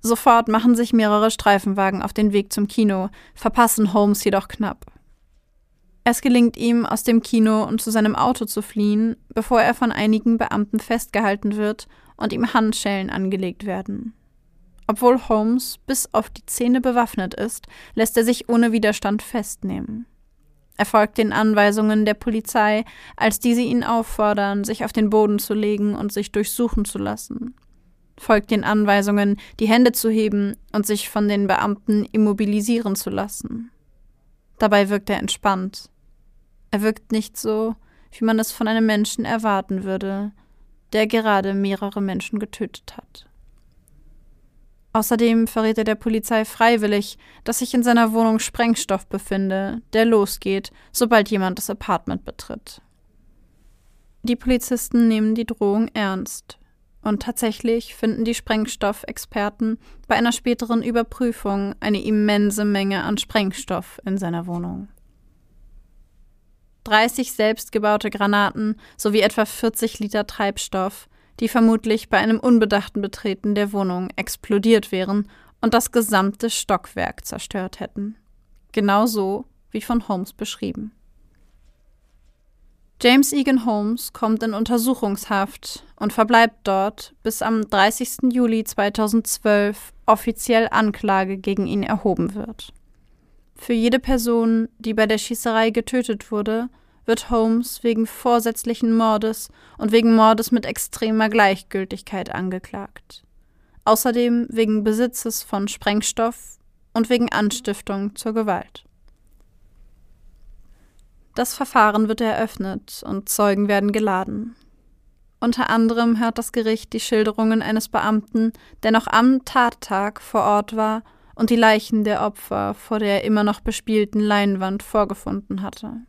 Speaker 2: Sofort machen sich mehrere Streifenwagen auf den Weg zum Kino, verpassen Holmes jedoch knapp. Es gelingt ihm, aus dem Kino und zu seinem Auto zu fliehen, bevor er von einigen Beamten festgehalten wird und ihm Handschellen angelegt werden. Obwohl Holmes bis auf die Zähne bewaffnet ist, lässt er sich ohne Widerstand festnehmen. Er folgt den Anweisungen der Polizei, als diese ihn auffordern, sich auf den Boden zu legen und sich durchsuchen zu lassen. Folgt den Anweisungen, die Hände zu heben und sich von den Beamten immobilisieren zu lassen. Dabei wirkt er entspannt. Er wirkt nicht so, wie man es von einem Menschen erwarten würde, der gerade mehrere Menschen getötet hat. Außerdem verrät er der Polizei freiwillig, dass sich in seiner Wohnung Sprengstoff befinde, der losgeht, sobald jemand das Apartment betritt. Die Polizisten nehmen die Drohung ernst. Und tatsächlich finden die Sprengstoffexperten bei einer späteren Überprüfung eine immense Menge an Sprengstoff in seiner Wohnung. 30 selbstgebaute Granaten sowie etwa 40 Liter Treibstoff die vermutlich bei einem unbedachten Betreten der Wohnung explodiert wären und das gesamte Stockwerk zerstört hätten. Genauso wie von Holmes beschrieben. James Egan Holmes kommt in Untersuchungshaft und verbleibt dort, bis am 30. Juli 2012 offiziell Anklage gegen ihn erhoben wird. Für jede Person, die bei der Schießerei getötet wurde, wird Holmes wegen vorsätzlichen Mordes und wegen Mordes mit extremer Gleichgültigkeit angeklagt. Außerdem wegen Besitzes von Sprengstoff und wegen Anstiftung zur Gewalt. Das Verfahren wird eröffnet und Zeugen werden geladen. Unter anderem hört das Gericht die Schilderungen eines Beamten, der noch am Tattag vor Ort war und die Leichen der Opfer vor der immer noch bespielten Leinwand vorgefunden hatte.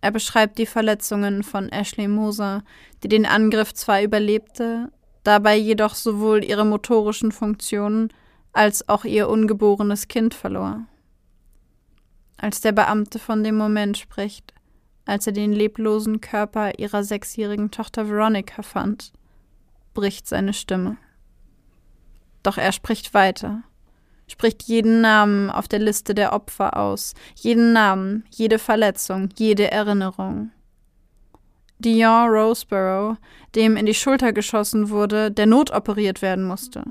Speaker 2: Er beschreibt die Verletzungen von Ashley Moser, die den Angriff zwar überlebte, dabei jedoch sowohl ihre motorischen Funktionen als auch ihr ungeborenes Kind verlor. Als der Beamte von dem Moment spricht, als er den leblosen Körper ihrer sechsjährigen Tochter Veronica fand, bricht seine Stimme. Doch er spricht weiter spricht jeden Namen auf der Liste der Opfer aus, jeden Namen, jede Verletzung, jede Erinnerung. Dion Roseborough, dem in die Schulter geschossen wurde, der notoperiert werden musste.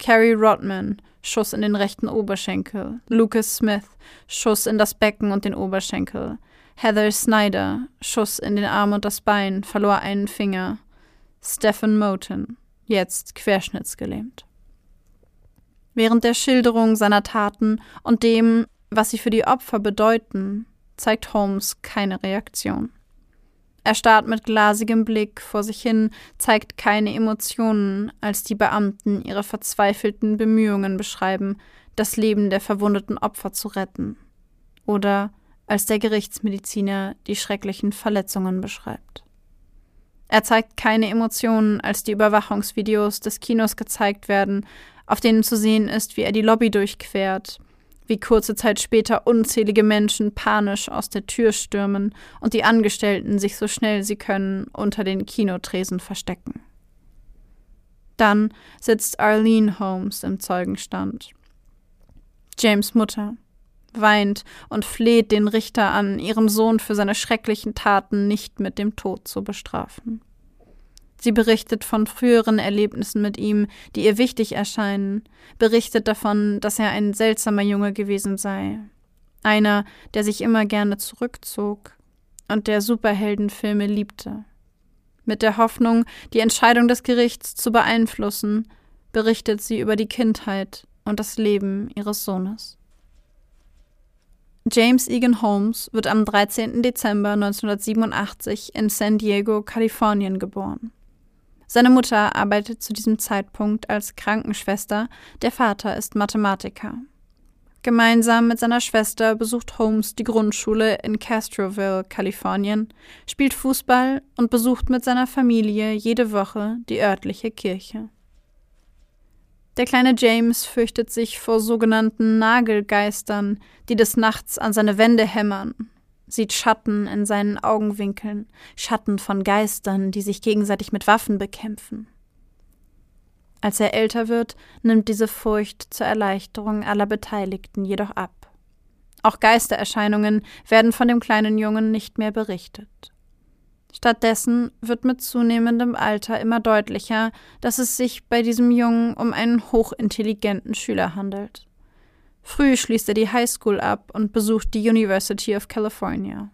Speaker 2: Carrie Rodman, Schuss in den rechten Oberschenkel. Lucas Smith, Schuss in das Becken und den Oberschenkel. Heather Snyder, Schuss in den Arm und das Bein, verlor einen Finger. Stephen Moten, jetzt querschnittsgelähmt. Während der Schilderung seiner Taten und dem, was sie für die Opfer bedeuten, zeigt Holmes keine Reaktion. Er starrt mit glasigem Blick vor sich hin, zeigt keine Emotionen, als die Beamten ihre verzweifelten Bemühungen beschreiben, das Leben der verwundeten Opfer zu retten. Oder als der Gerichtsmediziner die schrecklichen Verletzungen beschreibt. Er zeigt keine Emotionen, als die Überwachungsvideos des Kinos gezeigt werden, auf denen zu sehen ist, wie er die Lobby durchquert, wie kurze Zeit später unzählige Menschen panisch aus der Tür stürmen und die Angestellten sich so schnell sie können unter den Kinotresen verstecken. Dann sitzt Arlene Holmes im Zeugenstand. James Mutter weint und fleht den Richter an, ihren Sohn für seine schrecklichen Taten nicht mit dem Tod zu bestrafen. Sie berichtet von früheren Erlebnissen mit ihm, die ihr wichtig erscheinen, berichtet davon, dass er ein seltsamer Junge gewesen sei. Einer, der sich immer gerne zurückzog und der Superheldenfilme liebte. Mit der Hoffnung, die Entscheidung des Gerichts zu beeinflussen, berichtet sie über die Kindheit und das Leben ihres Sohnes. James Egan Holmes wird am 13. Dezember 1987 in San Diego, Kalifornien geboren. Seine Mutter arbeitet zu diesem Zeitpunkt als Krankenschwester, der Vater ist Mathematiker. Gemeinsam mit seiner Schwester besucht Holmes die Grundschule in Castroville, Kalifornien, spielt Fußball und besucht mit seiner Familie jede Woche die örtliche Kirche. Der kleine James fürchtet sich vor sogenannten Nagelgeistern, die des Nachts an seine Wände hämmern, sieht Schatten in seinen Augenwinkeln, Schatten von Geistern, die sich gegenseitig mit Waffen bekämpfen. Als er älter wird, nimmt diese Furcht zur Erleichterung aller Beteiligten jedoch ab. Auch Geistererscheinungen werden von dem kleinen Jungen nicht mehr berichtet. Stattdessen wird mit zunehmendem Alter immer deutlicher, dass es sich bei diesem Jungen um einen hochintelligenten Schüler handelt. Früh schließt er die High School ab und besucht die University of California.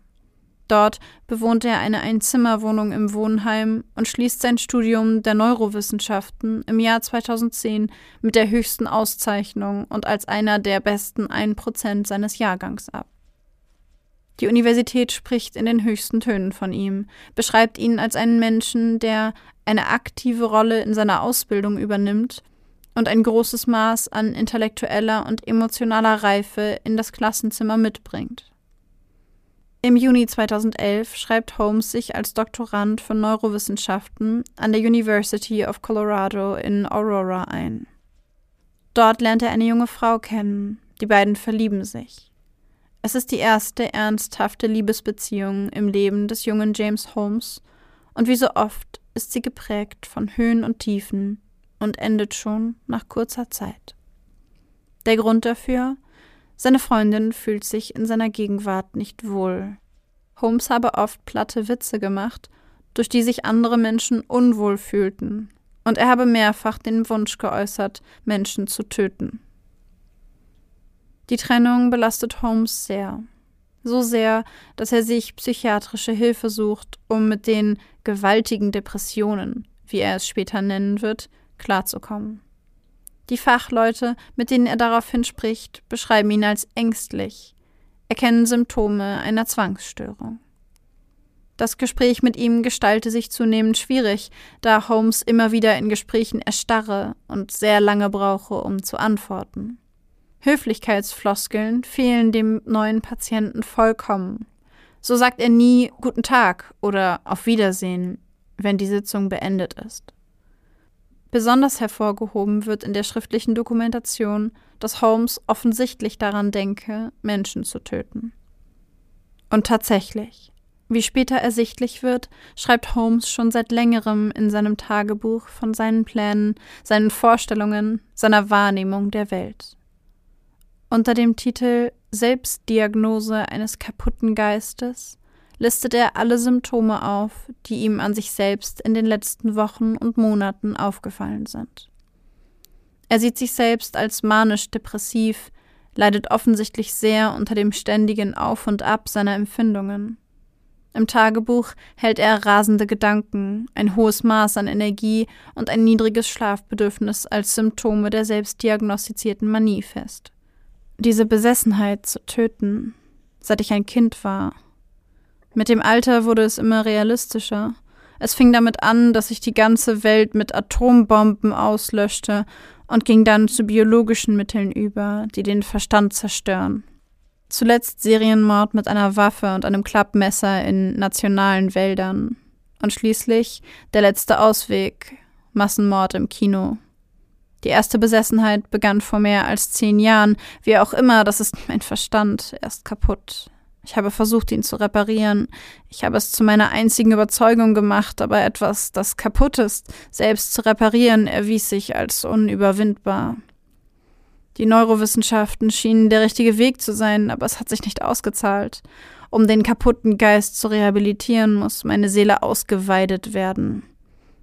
Speaker 2: Dort bewohnt er eine Einzimmerwohnung im Wohnheim und schließt sein Studium der Neurowissenschaften im Jahr 2010 mit der höchsten Auszeichnung und als einer der besten 1% seines Jahrgangs ab. Die Universität spricht in den höchsten Tönen von ihm, beschreibt ihn als einen Menschen, der eine aktive Rolle in seiner Ausbildung übernimmt und ein großes Maß an intellektueller und emotionaler Reife in das Klassenzimmer mitbringt. Im Juni 2011 schreibt Holmes sich als Doktorand für Neurowissenschaften an der University of Colorado in Aurora ein. Dort lernt er eine junge Frau kennen, die beiden verlieben sich. Es ist die erste ernsthafte Liebesbeziehung im Leben des jungen James Holmes, und wie so oft ist sie geprägt von Höhen und Tiefen und endet schon nach kurzer Zeit. Der Grund dafür seine Freundin fühlt sich in seiner Gegenwart nicht wohl. Holmes habe oft platte Witze gemacht, durch die sich andere Menschen unwohl fühlten, und er habe mehrfach den Wunsch geäußert, Menschen zu töten. Die Trennung belastet Holmes sehr. So sehr, dass er sich psychiatrische Hilfe sucht, um mit den gewaltigen Depressionen, wie er es später nennen wird, klarzukommen. Die Fachleute, mit denen er daraufhin spricht, beschreiben ihn als ängstlich, erkennen Symptome einer Zwangsstörung. Das Gespräch mit ihm gestalte sich zunehmend schwierig, da Holmes immer wieder in Gesprächen erstarre und sehr lange brauche, um zu antworten. Höflichkeitsfloskeln fehlen dem neuen Patienten vollkommen. So sagt er nie Guten Tag oder Auf Wiedersehen, wenn die Sitzung beendet ist. Besonders hervorgehoben wird in der schriftlichen Dokumentation, dass Holmes offensichtlich daran denke, Menschen zu töten. Und tatsächlich, wie später ersichtlich wird, schreibt Holmes schon seit längerem in seinem Tagebuch von seinen Plänen, seinen Vorstellungen, seiner Wahrnehmung der Welt. Unter dem Titel Selbstdiagnose eines kaputten Geistes listet er alle Symptome auf, die ihm an sich selbst in den letzten Wochen und Monaten aufgefallen sind. Er sieht sich selbst als manisch-depressiv, leidet offensichtlich sehr unter dem ständigen Auf und Ab seiner Empfindungen. Im Tagebuch hält er rasende Gedanken, ein hohes Maß an Energie und ein niedriges Schlafbedürfnis als Symptome der selbstdiagnostizierten Manie fest. Diese Besessenheit zu töten, seit ich ein Kind war, mit dem Alter wurde es immer realistischer. Es fing damit an, dass sich die ganze Welt mit Atombomben auslöschte und ging dann zu biologischen Mitteln über, die den Verstand zerstören. Zuletzt Serienmord mit einer Waffe und einem Klappmesser in nationalen Wäldern. Und schließlich der letzte Ausweg, Massenmord im Kino. Die erste Besessenheit begann vor mehr als zehn Jahren. Wie auch immer, das ist mein Verstand. Er ist kaputt. Ich habe versucht, ihn zu reparieren. Ich habe es zu meiner einzigen Überzeugung gemacht, aber etwas, das kaputt ist, selbst zu reparieren, erwies sich als unüberwindbar. Die Neurowissenschaften schienen der richtige Weg zu sein, aber es hat sich nicht ausgezahlt. Um den kaputten Geist zu rehabilitieren, muss meine Seele ausgeweidet werden.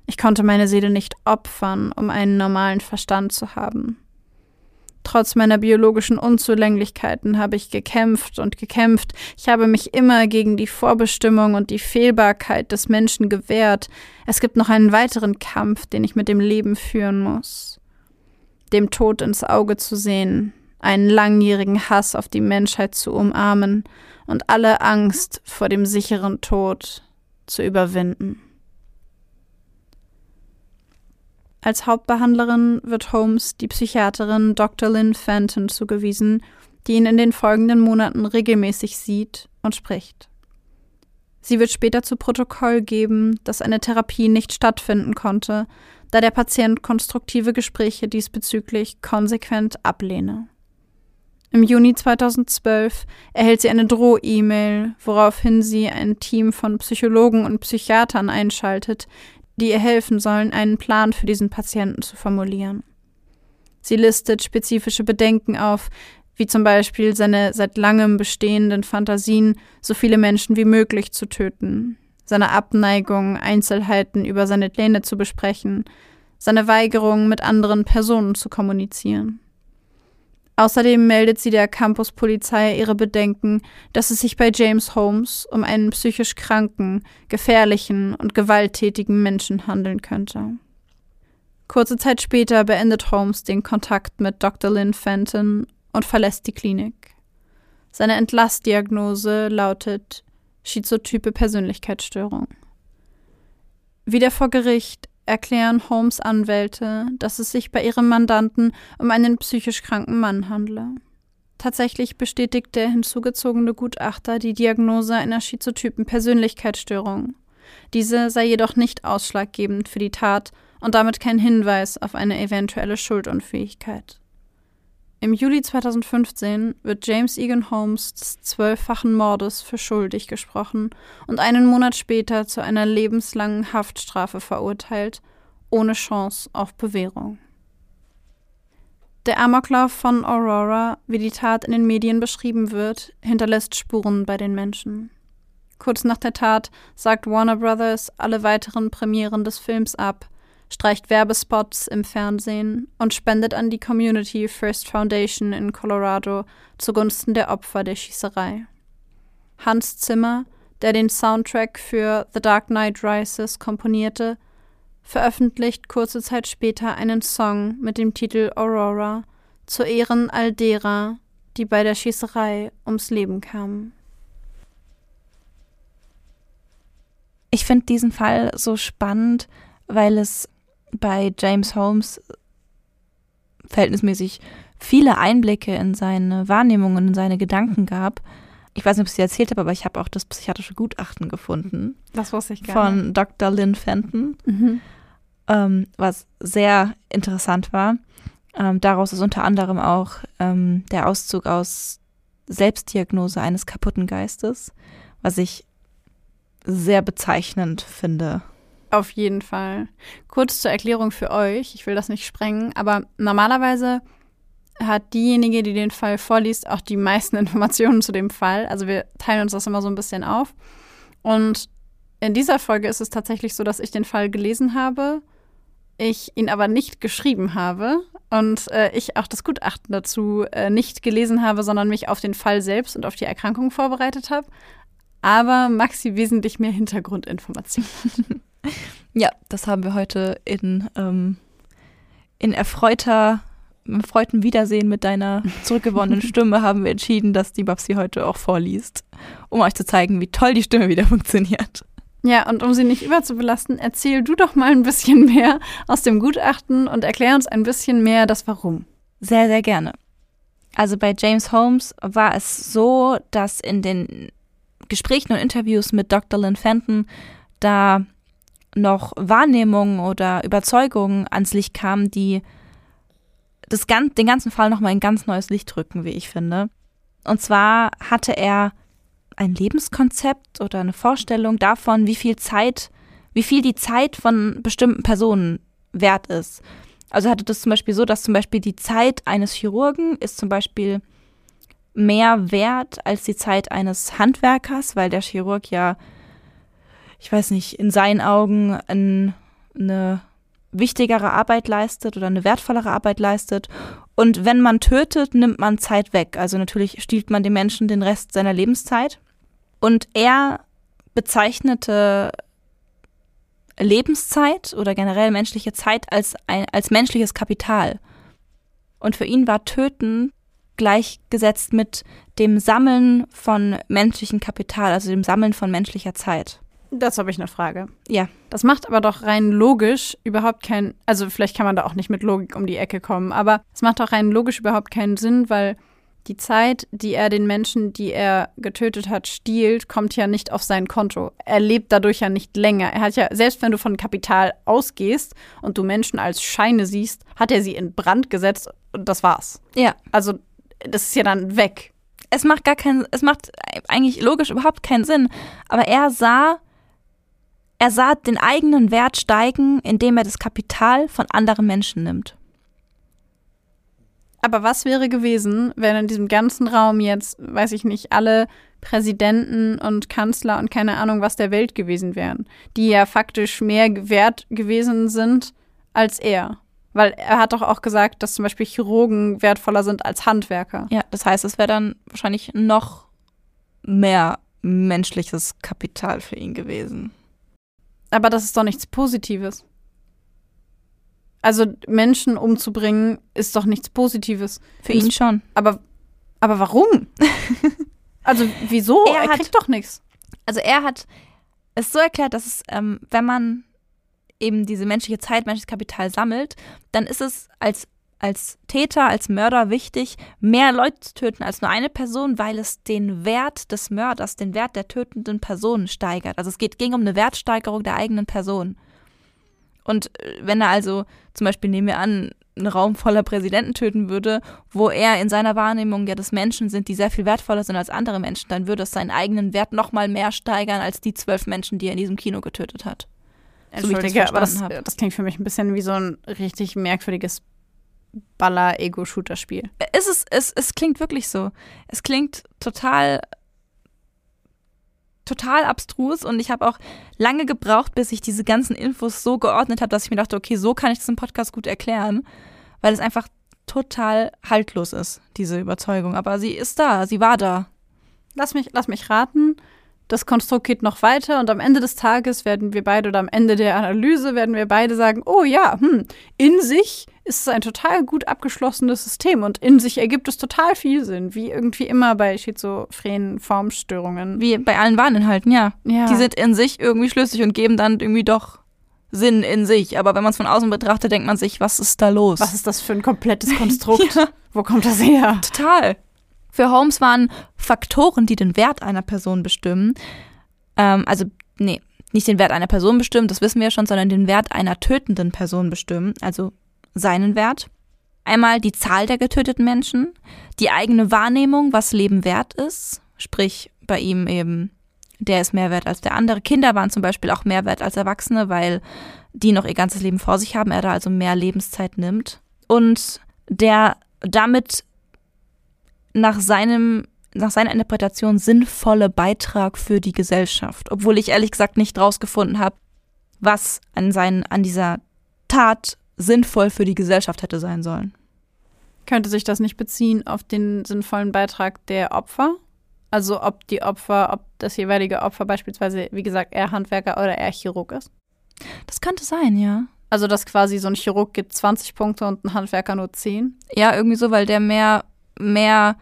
Speaker 2: Ich konnte meine Seele nicht opfern, um einen normalen Verstand zu haben. Trotz meiner biologischen Unzulänglichkeiten habe ich gekämpft und gekämpft. Ich habe mich immer gegen die Vorbestimmung und die Fehlbarkeit des Menschen gewehrt. Es gibt noch einen weiteren Kampf, den ich mit dem Leben führen muss. Dem Tod ins Auge zu sehen, einen langjährigen Hass auf die Menschheit zu umarmen und alle Angst vor dem sicheren Tod zu überwinden. Als Hauptbehandlerin wird Holmes die Psychiaterin Dr. Lynn Fenton zugewiesen, die ihn in den folgenden Monaten regelmäßig sieht und spricht. Sie wird später zu Protokoll geben, dass eine Therapie nicht stattfinden konnte, da der Patient konstruktive Gespräche diesbezüglich konsequent ablehne. Im Juni 2012 erhält sie eine Droh-E-Mail, woraufhin sie ein Team von Psychologen und Psychiatern einschaltet, die ihr helfen sollen, einen Plan für diesen Patienten zu formulieren. Sie listet spezifische Bedenken auf, wie zum Beispiel seine seit langem bestehenden Fantasien, so viele Menschen wie möglich zu töten, seine Abneigung, Einzelheiten über seine Pläne zu besprechen, seine Weigerung, mit anderen Personen zu kommunizieren. Außerdem meldet sie der Campuspolizei ihre Bedenken, dass es sich bei James Holmes um einen psychisch kranken, gefährlichen und gewalttätigen Menschen handeln könnte. Kurze Zeit später beendet Holmes den Kontakt mit Dr. Lynn Fenton und verlässt die Klinik. Seine Entlastdiagnose lautet schizotype Persönlichkeitsstörung. Wieder vor Gericht erklären Holmes Anwälte, dass es sich bei ihrem Mandanten um einen psychisch kranken Mann handle. Tatsächlich bestätigt der hinzugezogene Gutachter die Diagnose einer schizotypen Persönlichkeitsstörung. Diese sei jedoch nicht ausschlaggebend für die Tat und damit kein Hinweis auf eine eventuelle Schuldunfähigkeit. Im Juli 2015 wird James Egan Holmes des zwölffachen Mordes für schuldig gesprochen und einen Monat später zu einer lebenslangen Haftstrafe verurteilt, ohne Chance auf Bewährung. Der Amoklauf von Aurora, wie die Tat in den Medien beschrieben wird, hinterlässt Spuren bei den Menschen. Kurz nach der Tat sagt Warner Brothers alle weiteren Premieren des Films ab, streicht Werbespots im Fernsehen und spendet an die Community First Foundation in Colorado zugunsten der Opfer der Schießerei. Hans Zimmer, der den Soundtrack für The Dark Knight Rises komponierte, veröffentlicht kurze Zeit später einen Song mit dem Titel Aurora zu Ehren all derer, die bei der Schießerei ums Leben kamen.
Speaker 1: Ich finde diesen Fall so spannend, weil es bei James Holmes verhältnismäßig viele Einblicke in seine Wahrnehmungen, in seine Gedanken gab. Ich weiß nicht, ob ich es erzählt habe, aber ich habe auch das psychiatrische Gutachten gefunden.
Speaker 2: Das wusste ich
Speaker 1: gerne. Von Dr. Lynn Fenton, mhm. ähm, was sehr interessant war. Ähm, daraus ist unter anderem auch ähm, der Auszug aus Selbstdiagnose eines kaputten Geistes, was ich sehr bezeichnend finde.
Speaker 2: Auf jeden Fall. Kurz zur Erklärung für euch, ich will das nicht sprengen, aber normalerweise hat diejenige, die den Fall vorliest, auch die meisten Informationen zu dem Fall. Also wir teilen uns das immer so ein bisschen auf. Und in dieser Folge ist es tatsächlich so, dass ich den Fall gelesen habe, ich ihn aber nicht geschrieben habe und äh, ich auch das Gutachten dazu äh, nicht gelesen habe, sondern mich auf den Fall selbst und auf die Erkrankung vorbereitet habe. Aber Maxi wesentlich mehr Hintergrundinformationen.
Speaker 1: Ja, das haben wir heute in, ähm, in erfreuter, erfreuten Wiedersehen mit deiner zurückgewonnenen Stimme haben wir entschieden, dass die Babsi heute auch vorliest, um euch zu zeigen, wie toll die Stimme wieder funktioniert.
Speaker 2: Ja, und um sie nicht überzubelasten, erzähl du doch mal ein bisschen mehr aus dem Gutachten und erklär uns ein bisschen mehr das Warum.
Speaker 1: Sehr, sehr gerne. Also bei James Holmes war es so, dass in den Gesprächen und Interviews mit Dr. Lynn Fenton da noch Wahrnehmungen oder Überzeugungen ans Licht kamen, die das, den ganzen Fall nochmal in ganz neues Licht drücken, wie ich finde. Und zwar hatte er ein Lebenskonzept oder eine Vorstellung davon, wie viel Zeit, wie viel die Zeit von bestimmten Personen wert ist. Also hatte das zum Beispiel so, dass zum Beispiel die Zeit eines Chirurgen ist zum Beispiel mehr wert als die Zeit eines Handwerkers, weil der Chirurg ja ich weiß nicht, in seinen Augen ein, eine wichtigere Arbeit leistet oder eine wertvollere Arbeit leistet. Und wenn man tötet, nimmt man Zeit weg. Also natürlich stiehlt man dem Menschen den Rest seiner Lebenszeit. Und er bezeichnete Lebenszeit oder generell menschliche Zeit als, ein, als menschliches Kapital. Und für ihn war Töten gleichgesetzt mit dem Sammeln von menschlichem Kapital, also dem Sammeln von menschlicher Zeit.
Speaker 2: Das habe ich eine Frage.
Speaker 1: Ja.
Speaker 2: Das macht aber doch rein logisch überhaupt keinen, also vielleicht kann man da auch nicht mit Logik um die Ecke kommen, aber es macht doch rein logisch überhaupt keinen Sinn, weil die Zeit, die er den Menschen, die er getötet hat, stiehlt, kommt ja nicht auf sein Konto. Er lebt dadurch ja nicht länger. Er hat ja, selbst wenn du von Kapital ausgehst und du Menschen als Scheine siehst, hat er sie in Brand gesetzt und das war's.
Speaker 1: Ja.
Speaker 2: Also, das ist ja dann weg.
Speaker 1: Es macht gar keinen, es macht eigentlich logisch überhaupt keinen Sinn. Aber er sah, er sah den eigenen Wert steigen, indem er das Kapital von anderen Menschen nimmt.
Speaker 2: Aber was wäre gewesen, wenn in diesem ganzen Raum jetzt, weiß ich nicht, alle Präsidenten und Kanzler und keine Ahnung was der Welt gewesen wären, die ja faktisch mehr wert gewesen sind als er? Weil er hat doch auch gesagt, dass zum Beispiel Chirurgen wertvoller sind als Handwerker.
Speaker 1: Ja, das heißt, es wäre dann wahrscheinlich noch mehr menschliches Kapital für ihn gewesen.
Speaker 2: Aber das ist doch nichts Positives. Also Menschen umzubringen ist doch nichts Positives.
Speaker 1: Für ihn schon.
Speaker 2: Aber, aber warum? also wieso?
Speaker 1: Er
Speaker 2: Er,
Speaker 1: hat-
Speaker 2: kriegt doch nichts.
Speaker 1: Also er hat es so erklärt, dass es, ähm, wenn man eben diese menschliche Zeit, menschliches Kapital sammelt, dann ist es als, als Täter, als Mörder wichtig, mehr Leute zu töten als nur eine Person, weil es den Wert des Mörders, den Wert der tötenden Person steigert. Also es geht, ging um eine Wertsteigerung der eigenen Person. Und äh, wenn er also zum Beispiel, nehmen wir an, einen Raum voller Präsidenten töten würde, wo er in seiner Wahrnehmung ja des Menschen sind, die sehr viel wertvoller sind als andere Menschen, dann würde es seinen eigenen Wert noch mal mehr steigern als die zwölf Menschen, die er in diesem Kino getötet hat. So das
Speaker 2: Entschuldige, aber das, das klingt für mich ein bisschen wie so ein richtig merkwürdiges Baller-Ego-Shooter-Spiel.
Speaker 1: Es, ist, es, es klingt wirklich so. Es klingt total, total abstrus und ich habe auch lange gebraucht, bis ich diese ganzen Infos so geordnet habe, dass ich mir dachte, okay, so kann ich das im Podcast gut erklären, weil es einfach total haltlos ist, diese Überzeugung. Aber sie ist da, sie war da.
Speaker 2: Lass mich, lass mich raten. Das Konstrukt geht noch weiter und am Ende des Tages werden wir beide oder am Ende der Analyse werden wir beide sagen, oh ja, hm, in sich ist es ein total gut abgeschlossenes System und in sich ergibt es total viel Sinn, wie irgendwie immer bei schizophrenen Formstörungen.
Speaker 1: Wie bei allen Warninhalten, ja.
Speaker 2: Ja.
Speaker 1: Die sind in sich irgendwie schlüssig und geben dann irgendwie doch Sinn in sich. Aber wenn man es von außen betrachtet, denkt man sich, was ist da los?
Speaker 2: Was ist das für ein komplettes Konstrukt?
Speaker 1: Ja.
Speaker 2: Wo kommt das her?
Speaker 1: Total. Für Holmes waren Faktoren, die den Wert einer Person bestimmen, ähm, also nee, nicht den Wert einer Person bestimmen, das wissen wir ja schon, sondern den Wert einer tötenden Person bestimmen, also seinen Wert. Einmal die Zahl der getöteten Menschen, die eigene Wahrnehmung, was Leben wert ist, sprich bei ihm eben, der ist mehr wert als der andere. Kinder waren zum Beispiel auch mehr wert als Erwachsene, weil die noch ihr ganzes Leben vor sich haben, er da also mehr Lebenszeit nimmt. Und der damit nach seinem nach seiner Interpretation sinnvolle Beitrag für die Gesellschaft, obwohl ich ehrlich gesagt nicht rausgefunden habe, was an seinen an dieser Tat sinnvoll für die Gesellschaft hätte sein sollen.
Speaker 2: Könnte sich das nicht beziehen auf den sinnvollen Beitrag der Opfer? Also ob die Opfer, ob das jeweilige Opfer beispielsweise, wie gesagt, er Handwerker oder er Chirurg ist?
Speaker 1: Das könnte sein, ja.
Speaker 2: Also dass quasi so ein Chirurg gibt 20 Punkte und ein Handwerker nur 10?
Speaker 1: Ja, irgendwie so, weil der mehr mehr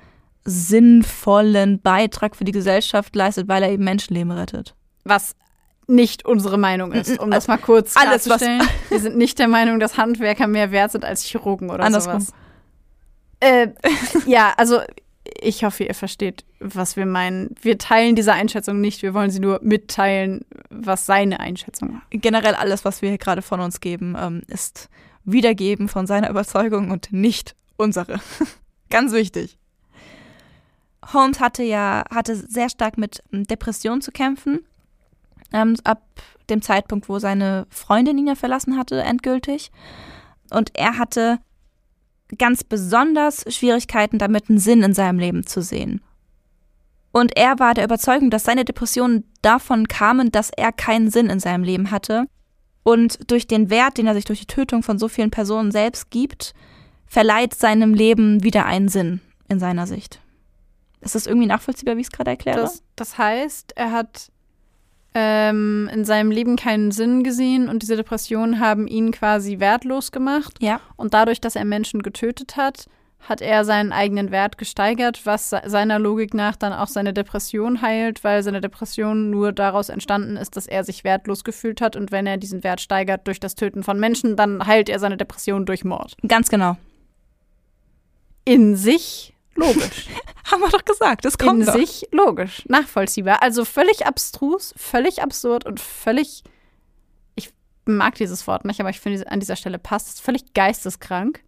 Speaker 1: sinnvollen Beitrag für die Gesellschaft leistet, weil er eben Menschenleben rettet.
Speaker 2: Was nicht unsere Meinung ist, um das mal kurz
Speaker 1: Alles, was-
Speaker 2: klarzustellen. Wir sind nicht der Meinung, dass Handwerker mehr wert sind als Chirurgen oder
Speaker 1: Andersrum.
Speaker 2: sowas. Äh, ja, also ich hoffe, ihr versteht, was wir meinen. Wir teilen diese Einschätzung nicht, wir wollen sie nur mitteilen, was seine Einschätzung war.
Speaker 1: Generell alles, was wir hier gerade von uns geben, ähm, ist Wiedergeben von seiner Überzeugung und nicht unsere. Ganz wichtig. Holmes hatte ja hatte sehr stark mit ähm, Depressionen zu kämpfen. Ähm, ab dem Zeitpunkt, wo seine Freundin ihn ja verlassen hatte, endgültig. Und er hatte ganz besonders Schwierigkeiten damit, einen Sinn in seinem Leben zu sehen. Und er war der Überzeugung, dass seine Depressionen davon kamen, dass er keinen Sinn in seinem Leben hatte. Und durch den Wert, den er sich durch die Tötung von so vielen Personen selbst gibt, verleiht seinem Leben wieder einen Sinn in seiner Sicht. Ist das irgendwie nachvollziehbar, wie ich es gerade erkläre?
Speaker 2: Das, das heißt, er hat ähm, in seinem Leben keinen Sinn gesehen und diese Depressionen haben ihn quasi wertlos gemacht.
Speaker 1: ja.
Speaker 2: Und dadurch, dass er Menschen getötet hat, hat er seinen eigenen Wert gesteigert, was se- seiner Logik nach dann auch seine Depression heilt, weil seine Depression nur daraus entstanden ist, dass er sich wertlos gefühlt hat. Und wenn er diesen Wert steigert durch das Töten von Menschen, dann heilt er seine Depression durch Mord.
Speaker 1: Ganz genau.
Speaker 2: In sich logisch.
Speaker 1: Haben wir doch gesagt, das kommt
Speaker 2: In
Speaker 1: doch.
Speaker 2: sich logisch, nachvollziehbar. Also völlig abstrus, völlig absurd und völlig. Ich mag dieses Wort nicht, aber ich finde, an dieser Stelle passt es. Völlig geisteskrank,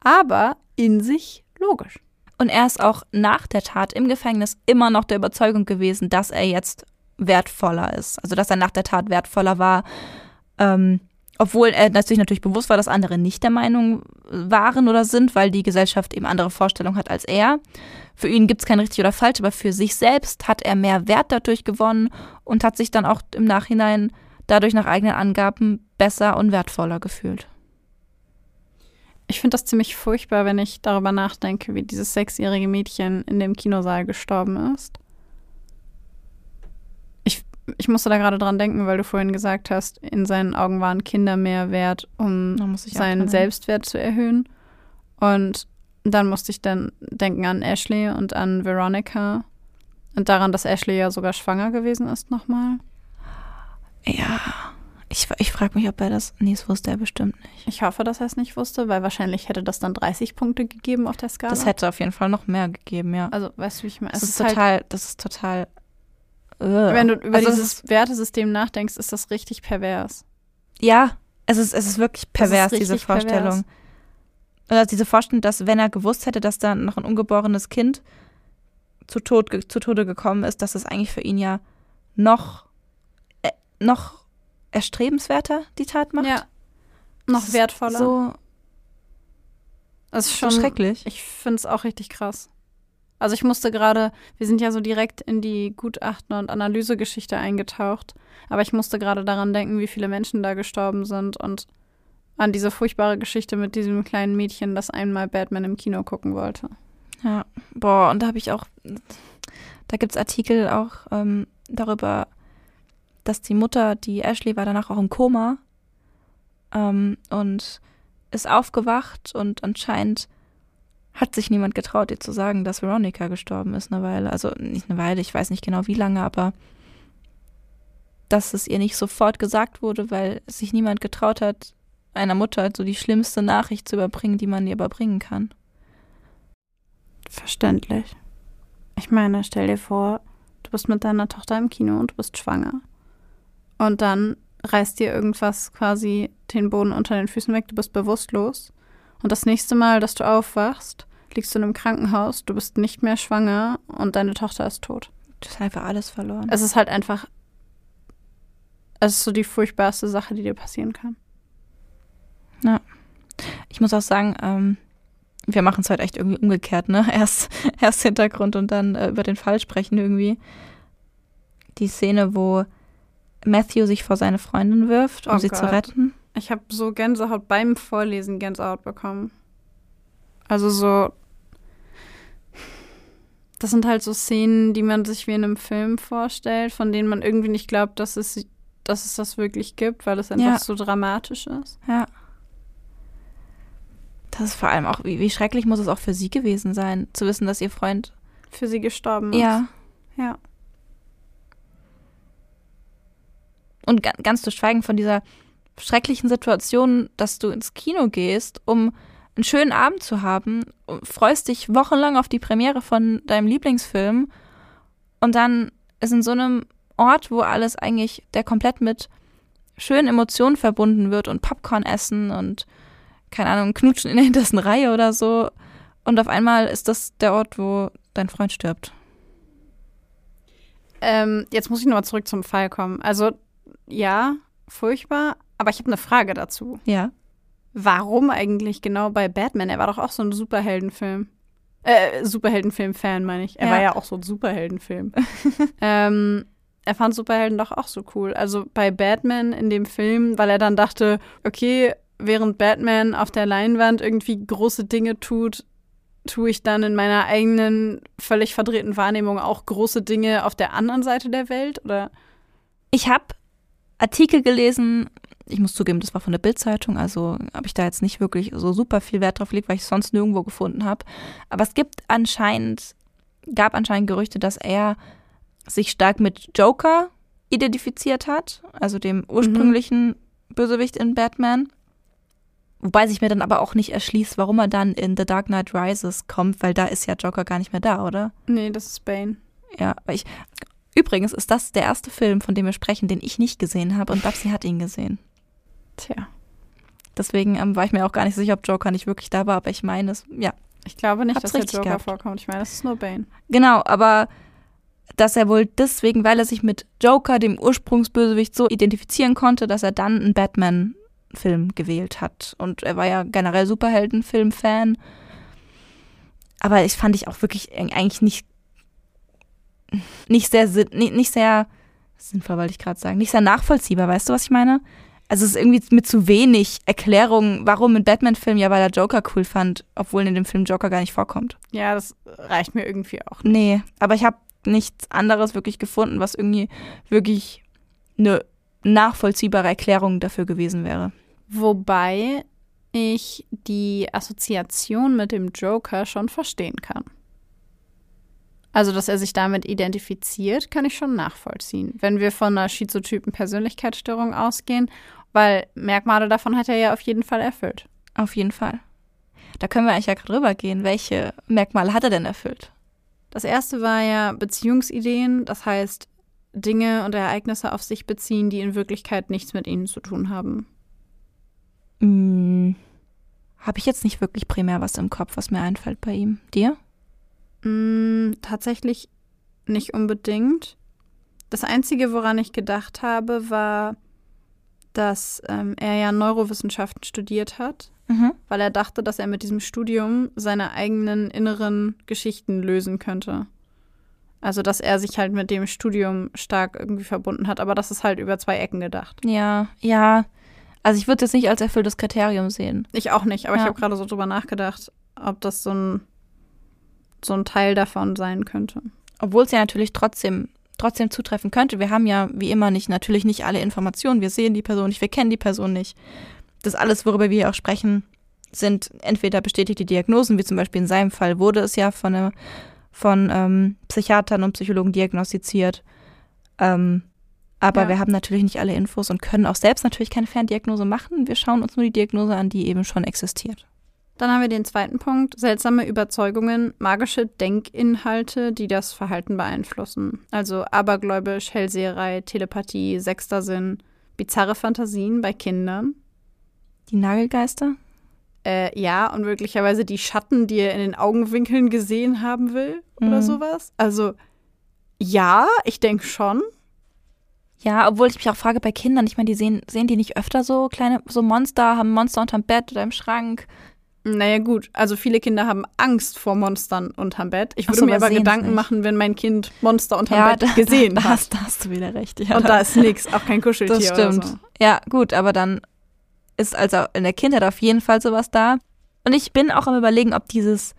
Speaker 2: aber in sich logisch.
Speaker 1: Und er ist auch nach der Tat im Gefängnis immer noch der Überzeugung gewesen, dass er jetzt wertvoller ist. Also dass er nach der Tat wertvoller war. Ähm, obwohl er natürlich natürlich bewusst war, dass andere nicht der Meinung waren oder sind, weil die Gesellschaft eben andere Vorstellungen hat als er. Für ihn gibt es kein richtig oder falsch, aber für sich selbst hat er mehr Wert dadurch gewonnen und hat sich dann auch im Nachhinein dadurch nach eigenen Angaben besser und wertvoller gefühlt.
Speaker 2: Ich finde das ziemlich furchtbar, wenn ich darüber nachdenke, wie dieses sechsjährige Mädchen in dem Kinosaal gestorben ist. Ich, musste da gerade dran denken, weil du vorhin gesagt hast, in seinen Augen waren Kinder mehr wert, um seinen Selbstwert zu erhöhen. Und dann musste ich dann denken an Ashley und an Veronica und daran, dass Ashley ja sogar schwanger gewesen ist nochmal.
Speaker 1: Ja, ich, ich frage mich, ob er das. Nee, das wusste er bestimmt nicht.
Speaker 2: Ich hoffe, dass er es nicht wusste, weil wahrscheinlich hätte das dann 30 Punkte gegeben auf der Skala.
Speaker 1: Das hätte auf jeden Fall noch mehr gegeben, ja.
Speaker 2: also, weißt du, wie ich meine?
Speaker 1: Das
Speaker 2: Es
Speaker 1: ist,
Speaker 2: halt-
Speaker 1: total, das ist total.
Speaker 2: Wenn du über
Speaker 1: Also es
Speaker 2: dieses Wertesystem nachdenkst, ist das richtig pervers.
Speaker 1: Ja, es ist, es ist wirklich pervers,
Speaker 2: richtig
Speaker 1: diese Vorstellung.
Speaker 2: pervers.
Speaker 1: Also diese Vorstellung, dass wenn er gewusst hätte, dass da noch ein ungeborenes Kind zu, Tod, zu Tode gekommen ist, dass es eigentlich für ihn ja noch, äh, noch erstrebenswerter die Tat macht.
Speaker 2: Ja. Noch
Speaker 1: Das ist
Speaker 2: wertvoller.
Speaker 1: So,
Speaker 2: das ist
Speaker 1: so
Speaker 2: schon
Speaker 1: schrecklich.
Speaker 2: Ich finde es auch richtig krass. Also ich musste gerade, wir sind ja so direkt in die Gutachten- und Analysegeschichte eingetaucht, aber ich musste gerade daran denken, wie viele Menschen da gestorben sind und an diese furchtbare Geschichte mit diesem kleinen Mädchen, das einmal Batman im Kino gucken wollte.
Speaker 1: Ja, boah, und da habe ich auch, da gibt es Artikel auch ähm, darüber, dass die Mutter, die Ashley, war danach auch im Koma ähm, und ist aufgewacht und anscheinend hat sich niemand getraut, ihr zu sagen, dass Veronica gestorben ist eine Weile. Also nicht eine Weile, ich weiß nicht genau wie lange, aber dass es ihr nicht sofort gesagt wurde, weil sich niemand getraut hat, einer Mutter so die schlimmste Nachricht zu überbringen, die man ihr überbringen kann.
Speaker 2: Verständlich. Ich meine, stell dir vor, du bist mit deiner Tochter im Kino und du bist schwanger. Und dann reißt dir irgendwas quasi den Boden unter den Füßen weg, du bist bewusstlos. Und das nächste Mal, dass du aufwachst, liegst du in einem Krankenhaus, du bist nicht mehr schwanger und deine Tochter ist tot.
Speaker 1: Du hast einfach alles verloren.
Speaker 2: Es ist halt einfach, es ist so die furchtbarste Sache, die dir passieren kann.
Speaker 1: Ich muss auch sagen, ähm, wir machen es heute echt irgendwie umgekehrt, ne? Erst, erst Hintergrund und dann äh, über den Fall sprechen irgendwie. Die Szene, wo Matthew sich vor seine Freundin wirft, um
Speaker 2: Oh
Speaker 1: sie zu
Speaker 2: Gott.
Speaker 1: retten.
Speaker 2: Ich habe so Gänsehaut beim Vorlesen Gänsehaut bekommen. Also so. Das sind halt so Szenen, die man sich wie in einem Film vorstellt, von denen man irgendwie nicht glaubt, dass es, dass es das wirklich gibt, weil es einfach
Speaker 1: Ja.
Speaker 2: so dramatisch ist.
Speaker 1: Ja. Das ist vor allem auch, wie, wie schrecklich muss es auch für sie gewesen sein, zu wissen, dass ihr Freund.
Speaker 2: Für sie gestorben ist.
Speaker 1: Ja.
Speaker 2: Ja.
Speaker 1: Und ga ganz zu schweigen von dieser schrecklichen Situation, dass du ins Kino gehst, um einen schönen Abend zu haben, freust dich wochenlang auf die Premiere von deinem Lieblingsfilm und dann ist in so einem Ort, wo alles eigentlich, der komplett mit schönen Emotionen verbunden wird und Popcorn essen und keine Ahnung, knutschen in der hintersten Reihe oder so. Und auf einmal ist das der Ort, wo dein Freund stirbt.
Speaker 2: Ähm, jetzt muss ich nochmal zurück zum Fall kommen. Also, ja, furchtbar, aber ich habe eine Frage dazu.
Speaker 1: Ja.
Speaker 2: Warum eigentlich genau bei Batman? Er war doch auch so ein Superheldenfilm. Äh, Superheldenfilm-Fan, meine ich. Er
Speaker 1: Ja.
Speaker 2: war ja auch so ein Superheldenfilm. ähm, er fand Superhelden doch auch so cool. Also bei Batman in dem Film, weil er dann dachte, okay, während Batman auf der Leinwand irgendwie große Dinge tut, tue ich dann in meiner eigenen, völlig verdrehten Wahrnehmung auch große Dinge auf der anderen Seite der Welt? Oder?
Speaker 1: Ich habe Artikel gelesen, ich muss zugeben, das war von der Bildzeitung, also habe ich da jetzt nicht wirklich so super viel Wert drauf gelegt, weil ich es sonst nirgendwo gefunden habe. Aber es gibt anscheinend, gab anscheinend Gerüchte, dass er sich stark mit Joker identifiziert hat, also dem ursprünglichen Bösewicht in Batman. Wobei sich mir dann aber auch nicht erschließt, warum er dann in The Dark Knight Rises kommt, weil da ist ja Joker gar nicht mehr da, oder?
Speaker 2: Nee, das ist Bane.
Speaker 1: Ja, aber ich. Übrigens ist das der erste Film, von dem wir sprechen, den ich nicht gesehen habe und Babsi hat ihn gesehen.
Speaker 2: Tja.
Speaker 1: Deswegen ähm, war ich mir auch gar nicht sicher, ob Joker nicht wirklich da war, aber ich meine, es, ja.
Speaker 2: Ich glaube nicht, dass der Joker
Speaker 1: gehabt.
Speaker 2: vorkommt. Ich meine, das ist nur Bane.
Speaker 1: Genau, aber dass er wohl deswegen, weil er sich mit Joker, dem Ursprungsbösewicht, so identifizieren konnte, dass er dann einen Batman-Film gewählt hat. Und er war ja generell Superhelden-Film-Fan. Aber ich fand ich auch wirklich eigentlich nicht, nicht sehr, nicht, nicht sehr sinnvoll, wollte ich gerade sagen, nicht sehr nachvollziehbar. Weißt du, was ich meine? Also es ist irgendwie mit zu wenig Erklärung, warum ein Batman-Film ja, weil er Joker cool fand, obwohl in dem Film Joker gar nicht vorkommt.
Speaker 2: Ja, das reicht mir irgendwie auch nicht.
Speaker 1: Nee, aber ich habe nichts anderes wirklich gefunden, was irgendwie wirklich eine nachvollziehbare Erklärung dafür gewesen wäre.
Speaker 2: Wobei ich die Assoziation mit dem Joker schon verstehen kann. Also, dass er sich damit identifiziert, kann ich schon nachvollziehen. Wenn wir von einer schizotypen Persönlichkeitsstörung ausgehen, weil Merkmale davon hat er ja auf jeden Fall erfüllt.
Speaker 1: Auf jeden Fall. Da können wir eigentlich ja gerade rübergehen. Welche Merkmale hat er denn erfüllt?
Speaker 2: Das erste war ja Beziehungsideen, das heißt Dinge und Ereignisse auf sich beziehen, die in Wirklichkeit nichts mit ihnen zu tun haben.
Speaker 1: Hm, habe ich jetzt nicht wirklich primär was im Kopf, was mir einfällt bei ihm. Dir?
Speaker 2: Mm, tatsächlich nicht unbedingt. Das Einzige, woran ich gedacht habe, war, dass ähm, er ja Neurowissenschaften studiert hat,
Speaker 1: Mhm.
Speaker 2: weil er dachte, dass er mit diesem Studium seine eigenen inneren Geschichten lösen könnte. Also, dass er sich halt mit dem Studium stark irgendwie verbunden hat, aber das ist halt über zwei Ecken gedacht.
Speaker 1: Ja, ja. Also ich würde es jetzt nicht als erfülltes Kriterium sehen.
Speaker 2: Ich auch nicht, aber ich
Speaker 1: Ja.
Speaker 2: habe gerade so drüber nachgedacht, ob das so ein, so ein Teil davon sein könnte.
Speaker 1: Obwohl es ja natürlich trotzdem, trotzdem zutreffen könnte. Wir haben ja wie immer nicht, natürlich nicht alle Informationen. Wir sehen die Person nicht, wir kennen die Person nicht. Das alles, worüber wir hier auch sprechen, sind entweder bestätigte Diagnosen, wie zum Beispiel in seinem Fall wurde es ja von, einer- von ähm, Psychiatern und Psychologen diagnostiziert. Ähm, aber
Speaker 2: Ja.
Speaker 1: wir haben natürlich nicht alle Infos und können auch selbst natürlich keine Ferndiagnose machen. Wir schauen uns nur die Diagnose an, die eben schon existiert.
Speaker 2: Dann haben wir den zweiten Punkt, seltsame Überzeugungen, magische Denkinhalte, die das Verhalten beeinflussen. Also abergläubisch, Hellseherei, Telepathie, sechster Sinn, bizarre Fantasien bei Kindern.
Speaker 1: Die Nagelgeister?
Speaker 2: Äh, ja, und möglicherweise die Schatten, die er in den Augenwinkeln gesehen haben will oder
Speaker 1: Mhm.
Speaker 2: sowas. Also ja, ich denke schon.
Speaker 1: Ja, obwohl ich mich auch frage bei Kindern, ich meine, die sehen, sehen die nicht öfter so kleine, so Monster, haben Monster unterm Bett oder im Schrank.
Speaker 2: Naja, gut. Also viele Kinder haben Angst vor Monstern unterm Bett. Ich würde
Speaker 1: so,
Speaker 2: mir
Speaker 1: aber
Speaker 2: Gedanken machen, wenn mein Kind Monster unterm Bett gesehen
Speaker 1: da, da,
Speaker 2: hat.
Speaker 1: hast, da hast du wieder recht. Ja,
Speaker 2: Und da ist nichts, auch kein Kuscheltier
Speaker 1: das stimmt.
Speaker 2: so.
Speaker 1: Ja, gut, aber dann ist also in der Kindheit auf jeden Fall sowas da. Und ich bin auch am überlegen, ob dieses,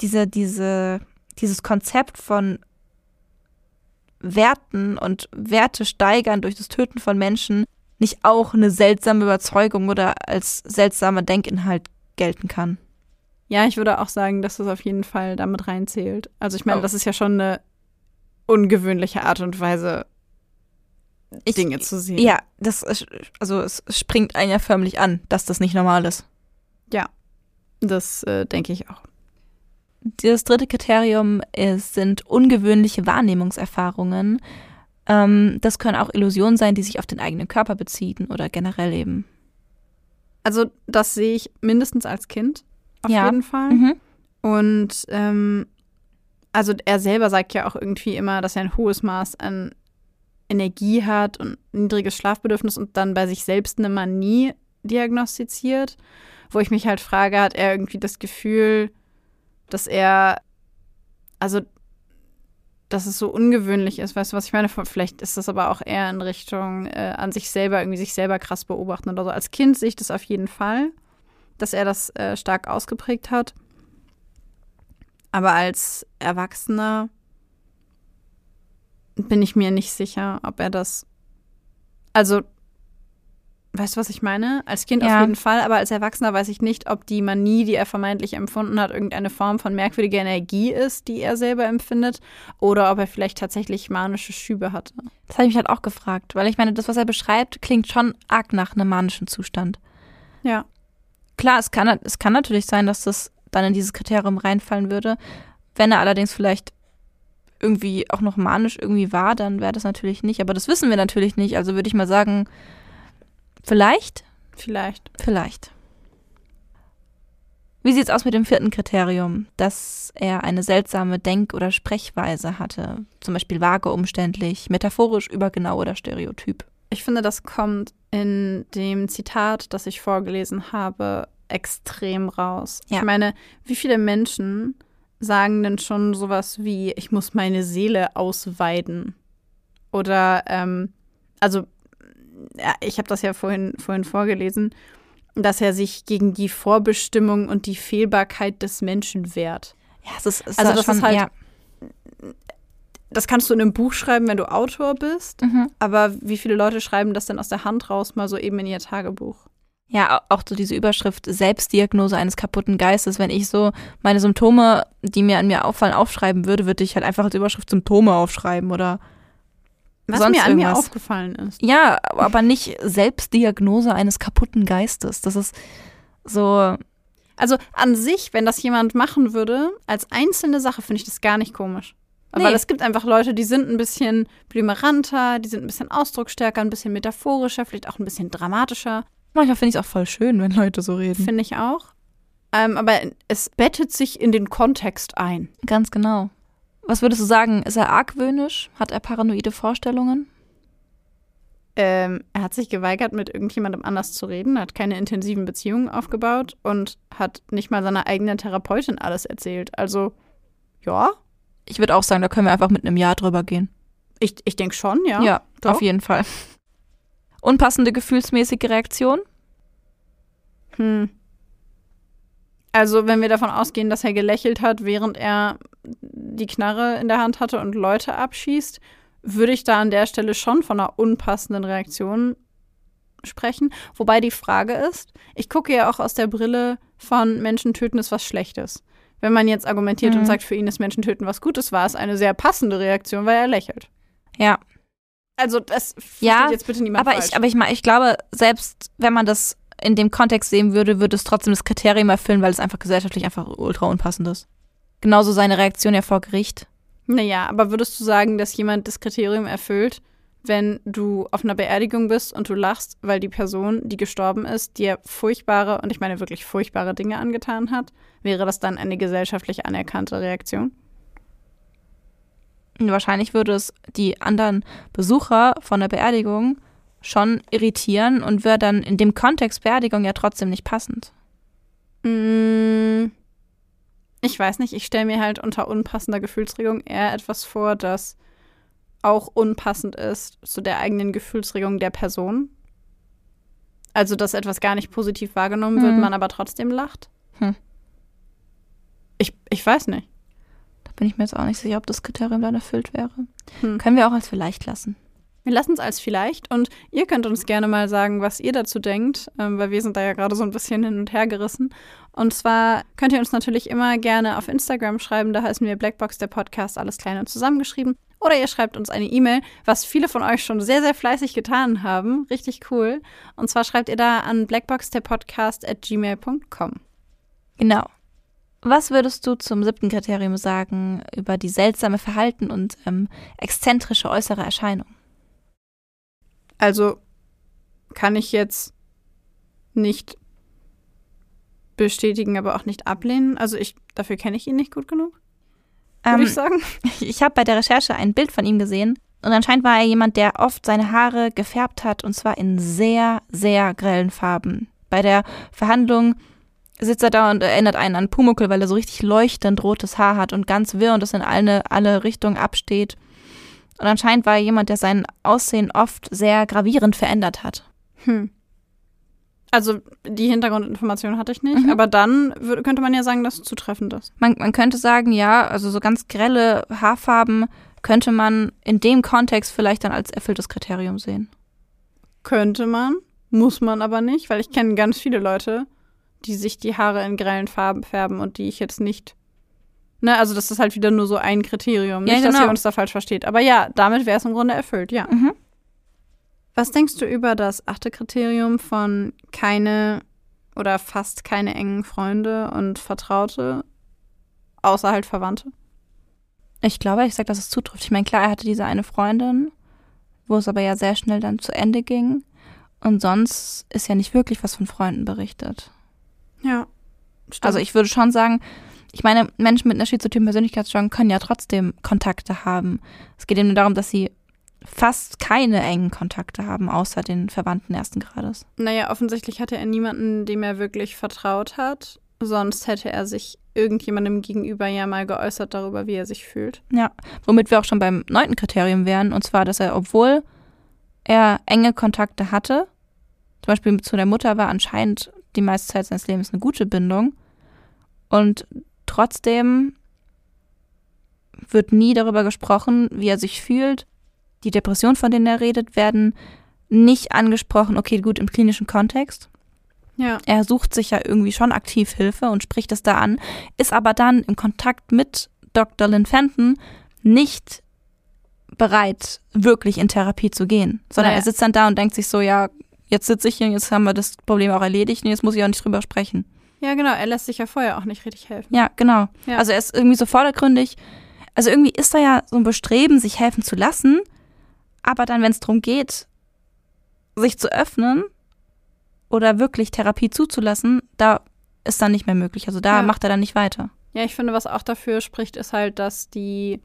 Speaker 1: diese, diese, dieses Konzept von Werten und Werte steigern durch das Töten von Menschen nicht auch eine seltsame Überzeugung oder als seltsamer Denkinhalt gelten kann.
Speaker 2: Ja, ich würde auch sagen, dass das auf jeden Fall damit reinzählt. Also ich meine,
Speaker 1: Oh.
Speaker 2: das ist ja schon eine ungewöhnliche Art und Weise,
Speaker 1: Ich-
Speaker 2: Dinge zu sehen.
Speaker 1: Ja, das ist, also es springt einen ja förmlich an, dass das nicht normal ist.
Speaker 2: Das äh, denke ich auch.
Speaker 1: Das dritte Kriterium ist, sind ungewöhnliche Wahrnehmungserfahrungen. Ähm, das können auch Illusionen sein, die sich auf den eigenen Körper beziehen oder generell eben.
Speaker 2: Also das sehe ich mindestens als Kind auf
Speaker 1: Ja.
Speaker 2: jeden Fall.
Speaker 1: Mhm.
Speaker 2: Und ähm, also er selber sagt ja auch irgendwie immer, dass er ein hohes Maß an Energie hat und niedriges Schlafbedürfnis und dann bei sich selbst eine Manie diagnostiziert, wo ich mich halt frage, hat er irgendwie das Gefühl, dass er, also, dass es so ungewöhnlich ist, weißt du, was ich meine? Vielleicht ist das aber auch eher in Richtung äh, an sich selber, irgendwie sich selber krass beobachten oder so. Als Kind sehe ich das auf jeden Fall, dass er das äh, stark ausgeprägt hat. Aber als Erwachsener bin ich mir nicht sicher, ob er das. Also, weißt du, was ich meine? Als Kind
Speaker 1: Ja.
Speaker 2: auf jeden Fall, aber als Erwachsener weiß ich nicht, ob die Manie, die er vermeintlich empfunden hat, irgendeine Form von merkwürdiger Energie ist, die er selber empfindet, oder ob er vielleicht tatsächlich manische Schübe hatte.
Speaker 1: Das habe ich mich halt auch gefragt, weil ich meine, das, was er beschreibt, klingt schon arg nach einem manischen Zustand.
Speaker 2: Ja.
Speaker 1: Klar, es kann, es kann natürlich sein, dass das dann in dieses Kriterium reinfallen würde. Wenn er allerdings vielleicht irgendwie auch noch manisch irgendwie war, dann wäre das natürlich nicht. Aber das wissen wir natürlich nicht. Also würde ich mal sagen, vielleicht?
Speaker 2: Vielleicht.
Speaker 1: Vielleicht. Wie sieht es aus mit dem vierten Kriterium, dass er eine seltsame Denk- oder Sprechweise hatte? Zum Beispiel vage, umständlich, metaphorisch, übergenau oder stereotyp.
Speaker 2: Ich finde, das kommt in dem Zitat, das ich vorgelesen habe, extrem raus.
Speaker 1: Ja.
Speaker 2: Ich meine, wie viele Menschen sagen denn schon sowas wie, ich muss meine Seele ausweiden? Oder, ähm, also, ich habe das ja vorhin, vorhin vorgelesen, dass er sich gegen die Vorbestimmung und die Fehlbarkeit des Menschen wehrt.
Speaker 1: Ja, es ist, es
Speaker 2: Also das
Speaker 1: schon,
Speaker 2: ist halt-
Speaker 1: ja.
Speaker 2: Das kannst du in einem Buch schreiben, wenn du Autor bist,
Speaker 1: Mhm.
Speaker 2: aber wie viele Leute schreiben das denn aus der Hand raus, mal so eben in ihr Tagebuch?
Speaker 1: Ja, au- auch so diese Überschrift Selbstdiagnose eines kaputten Geistes. Wenn ich so meine Symptome, die mir an mir auffallen, aufschreiben würde, würde ich halt einfach als Überschrift Symptome aufschreiben oder
Speaker 2: Was
Speaker 1: Sonst
Speaker 2: mir an mir
Speaker 1: irgendwas.
Speaker 2: aufgefallen ist.
Speaker 1: ja, aber nicht Selbstdiagnose eines kaputten Geistes. Das ist so,
Speaker 2: Also an sich, wenn das jemand machen würde, als einzelne Sache, finde ich das gar nicht komisch.
Speaker 1: Nee.
Speaker 2: Weil es gibt einfach Leute, die sind ein bisschen blümeranter, die sind ein bisschen ausdrucksstärker, ein bisschen metaphorischer, vielleicht auch ein bisschen dramatischer,
Speaker 1: manchmal finde ich es auch voll schön, wenn Leute so reden.
Speaker 2: finde ich auch. Ähm, aber es bettet sich in den Kontext ein.
Speaker 1: Ganz genau. Was würdest du sagen? Ist er argwöhnisch? Hat er paranoide Vorstellungen?
Speaker 2: Ähm, er hat sich geweigert, mit irgendjemandem anders zu reden, hat keine intensiven Beziehungen aufgebaut und hat nicht mal seiner eigenen Therapeutin alles erzählt. Also, ja,
Speaker 1: Ich würde auch sagen, da können wir einfach mit einem Ja drüber gehen.
Speaker 2: ich, ich denke schon, ja.
Speaker 1: Ja,
Speaker 2: doch.
Speaker 1: auf jeden Fall. Unpassende gefühlsmäßige Reaktion?
Speaker 2: Hm. Also, wenn wir davon ausgehen, dass er gelächelt hat, während er die Knarre in der Hand hatte und Leute abschießt, würde ich da an der Stelle schon von einer unpassenden Reaktion sprechen. Wobei die Frage ist, ich gucke ja auch aus der Brille von Menschen töten ist was Schlechtes. Wenn man jetzt argumentiert
Speaker 1: Mhm.
Speaker 2: und sagt, für ihn ist Menschen töten was Gutes, war es eine sehr passende Reaktion, weil er lächelt.
Speaker 1: Ja.
Speaker 2: Also, das
Speaker 1: Ja,
Speaker 2: jetzt bitte niemand
Speaker 1: Aber
Speaker 2: falsch.
Speaker 1: ich, aber ich, ich glaube, selbst wenn man das in dem Kontext sehen würde, würde es trotzdem das Kriterium erfüllen, weil es einfach gesellschaftlich einfach ultra unpassend ist. Genauso seine Reaktion ja vor Gericht.
Speaker 2: Naja, aber würdest du sagen, dass jemand das Kriterium erfüllt, wenn du auf einer Beerdigung bist und du lachst, weil die Person, die gestorben ist, dir furchtbare, und ich meine wirklich furchtbare Dinge angetan hat? Wäre das dann eine gesellschaftlich anerkannte Reaktion?
Speaker 1: Wahrscheinlich würde es die anderen Besucher von der Beerdigung schon irritieren und wäre dann in dem Kontext Beerdigung ja trotzdem nicht passend.
Speaker 2: Mm, Ich weiß nicht, ich stelle mir halt unter unpassender Gefühlsregung eher etwas vor, das auch unpassend ist zu der eigenen Gefühlsregung der Person. Also, dass etwas gar nicht positiv wahrgenommen wird,
Speaker 1: Hm.
Speaker 2: man aber trotzdem lacht.
Speaker 1: Hm.
Speaker 2: Ich, ich weiß nicht.
Speaker 1: Da bin ich mir jetzt auch nicht sicher, ob das Kriterium dann erfüllt wäre.
Speaker 2: Hm.
Speaker 1: Können wir auch als vielleicht lassen.
Speaker 2: Wir lassen es als vielleicht und ihr könnt uns gerne mal sagen, was ihr dazu denkt, ähm, weil wir sind da ja gerade so ein bisschen hin und her gerissen. Und zwar könnt ihr uns natürlich immer gerne auf Instagram schreiben, da heißen wir Blackbox der Podcast, alles klein und zusammengeschrieben. Oder ihr schreibt uns eine E-Mail, was viele von euch schon sehr, sehr fleißig getan haben. Richtig cool. Und zwar schreibt ihr da an blackboxderpodcast at gmail.com.
Speaker 1: Genau. Was würdest du zum siebten Kriterium sagen über die seltsame Verhalten und ähm, exzentrische äußere Erscheinung?
Speaker 2: Also kann ich jetzt nicht bestätigen, aber auch nicht ablehnen. Also ich, dafür kenne ich ihn nicht gut genug, würde
Speaker 1: Ähm,
Speaker 2: ich sagen.
Speaker 1: ich habe bei der Recherche ein Bild von ihm gesehen und anscheinend war er jemand, der oft seine Haare gefärbt hat und zwar in sehr, sehr grellen Farben. Bei der Verhandlung sitzt er da und erinnert einen an Pumuckl, weil er so richtig leuchtend rotes Haar hat und ganz wirr und das in alle, alle Richtungen absteht. Und anscheinend war er jemand, der sein Aussehen oft sehr gravierend verändert hat.
Speaker 2: Hm. Also die Hintergrundinformation hatte ich nicht,
Speaker 1: Mhm.
Speaker 2: aber dann könnte man ja sagen, dass es zutreffend ist.
Speaker 1: Man, man könnte sagen, ja, also so ganz grelle Haarfarben könnte man in dem Kontext vielleicht dann als erfülltes Kriterium sehen.
Speaker 2: Könnte man, muss man aber nicht, weil ich kenne ganz viele Leute, die sich die Haare in grellen Farben färben und die ich jetzt nicht. Ne, also das ist halt wieder nur so ein Kriterium.
Speaker 1: Ja,
Speaker 2: nicht, dass
Speaker 1: genau.
Speaker 2: ihr uns da falsch versteht. Aber ja, damit wäre es im Grunde erfüllt, ja.
Speaker 1: Mhm.
Speaker 2: Was denkst du über das achte Kriterium von keine oder fast keine engen Freunde und Vertraute, außer halt Verwandte.
Speaker 1: Ich glaube, ich sage, dass es zutrifft. Ich meine, klar, er hatte diese eine Freundin, wo es aber ja sehr schnell dann zu Ende ging. Und sonst ist ja nicht wirklich was von Freunden berichtet.
Speaker 2: Ja. Stimmt.
Speaker 1: Also ich würde schon sagen, ich meine, Menschen mit einer schizotypen Persönlichkeitsstörung können ja trotzdem Kontakte haben. Es geht eben nur darum, dass sie fast keine engen Kontakte haben, außer den Verwandten ersten Grades.
Speaker 2: Naja, offensichtlich hatte er niemanden, dem er wirklich vertraut hat. Sonst hätte er sich irgendjemandem gegenüber ja mal geäußert darüber, wie er sich fühlt.
Speaker 1: Ja, womit wir auch schon beim neunten Kriterium wären, und zwar, dass er, obwohl er enge Kontakte hatte, zum Beispiel zu der Mutter war anscheinend die meiste Zeit seines Lebens eine gute Bindung und trotzdem wird nie darüber gesprochen, wie er sich fühlt. Die Depressionen, von denen er redet, werden nicht angesprochen, okay, gut, im klinischen Kontext.
Speaker 2: Ja.
Speaker 1: Er sucht sich ja irgendwie schon aktiv Hilfe und spricht es da an, ist aber dann im Kontakt mit Dr. Lynn Fenton nicht bereit, wirklich in Therapie zu gehen, sondern
Speaker 2: Naja.
Speaker 1: er sitzt dann da und denkt sich so, ja, jetzt sitze ich hier, jetzt haben wir das Problem auch erledigt und jetzt muss ich auch nicht drüber sprechen.
Speaker 2: Ja, genau. Er lässt sich ja vorher auch nicht richtig helfen.
Speaker 1: Ja, genau.
Speaker 2: Ja.
Speaker 1: Also er ist irgendwie so vordergründig. Also irgendwie ist da ja so ein Bestreben, sich helfen zu lassen, aber dann, wenn es darum geht, sich zu öffnen oder wirklich Therapie zuzulassen, da ist dann nicht mehr möglich. Also da
Speaker 2: Ja.
Speaker 1: macht er dann nicht weiter.
Speaker 2: Ja, ich finde, was auch dafür spricht, ist halt, dass die,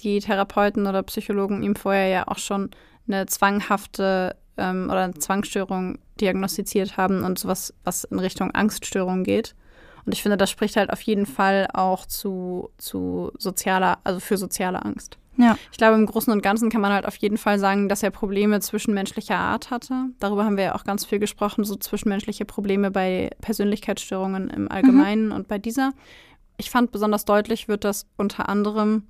Speaker 2: die Therapeuten oder Psychologen ihm vorher ja auch schon eine zwanghafte ähm, oder eine Zwangsstörung diagnostiziert haben und sowas, was in Richtung Angststörung geht. Und ich finde, das spricht halt auf jeden Fall auch zu, zu sozialer, also für soziale Angst.
Speaker 1: Ja.
Speaker 2: Ich glaube, im Großen und Ganzen kann man halt auf jeden Fall sagen, dass er Probleme zwischenmenschlicher Art hatte. Darüber haben wir ja auch ganz viel gesprochen, so zwischenmenschliche Probleme bei Persönlichkeitsstörungen im Allgemeinen und bei dieser. Ich fand besonders deutlich wird das unter anderem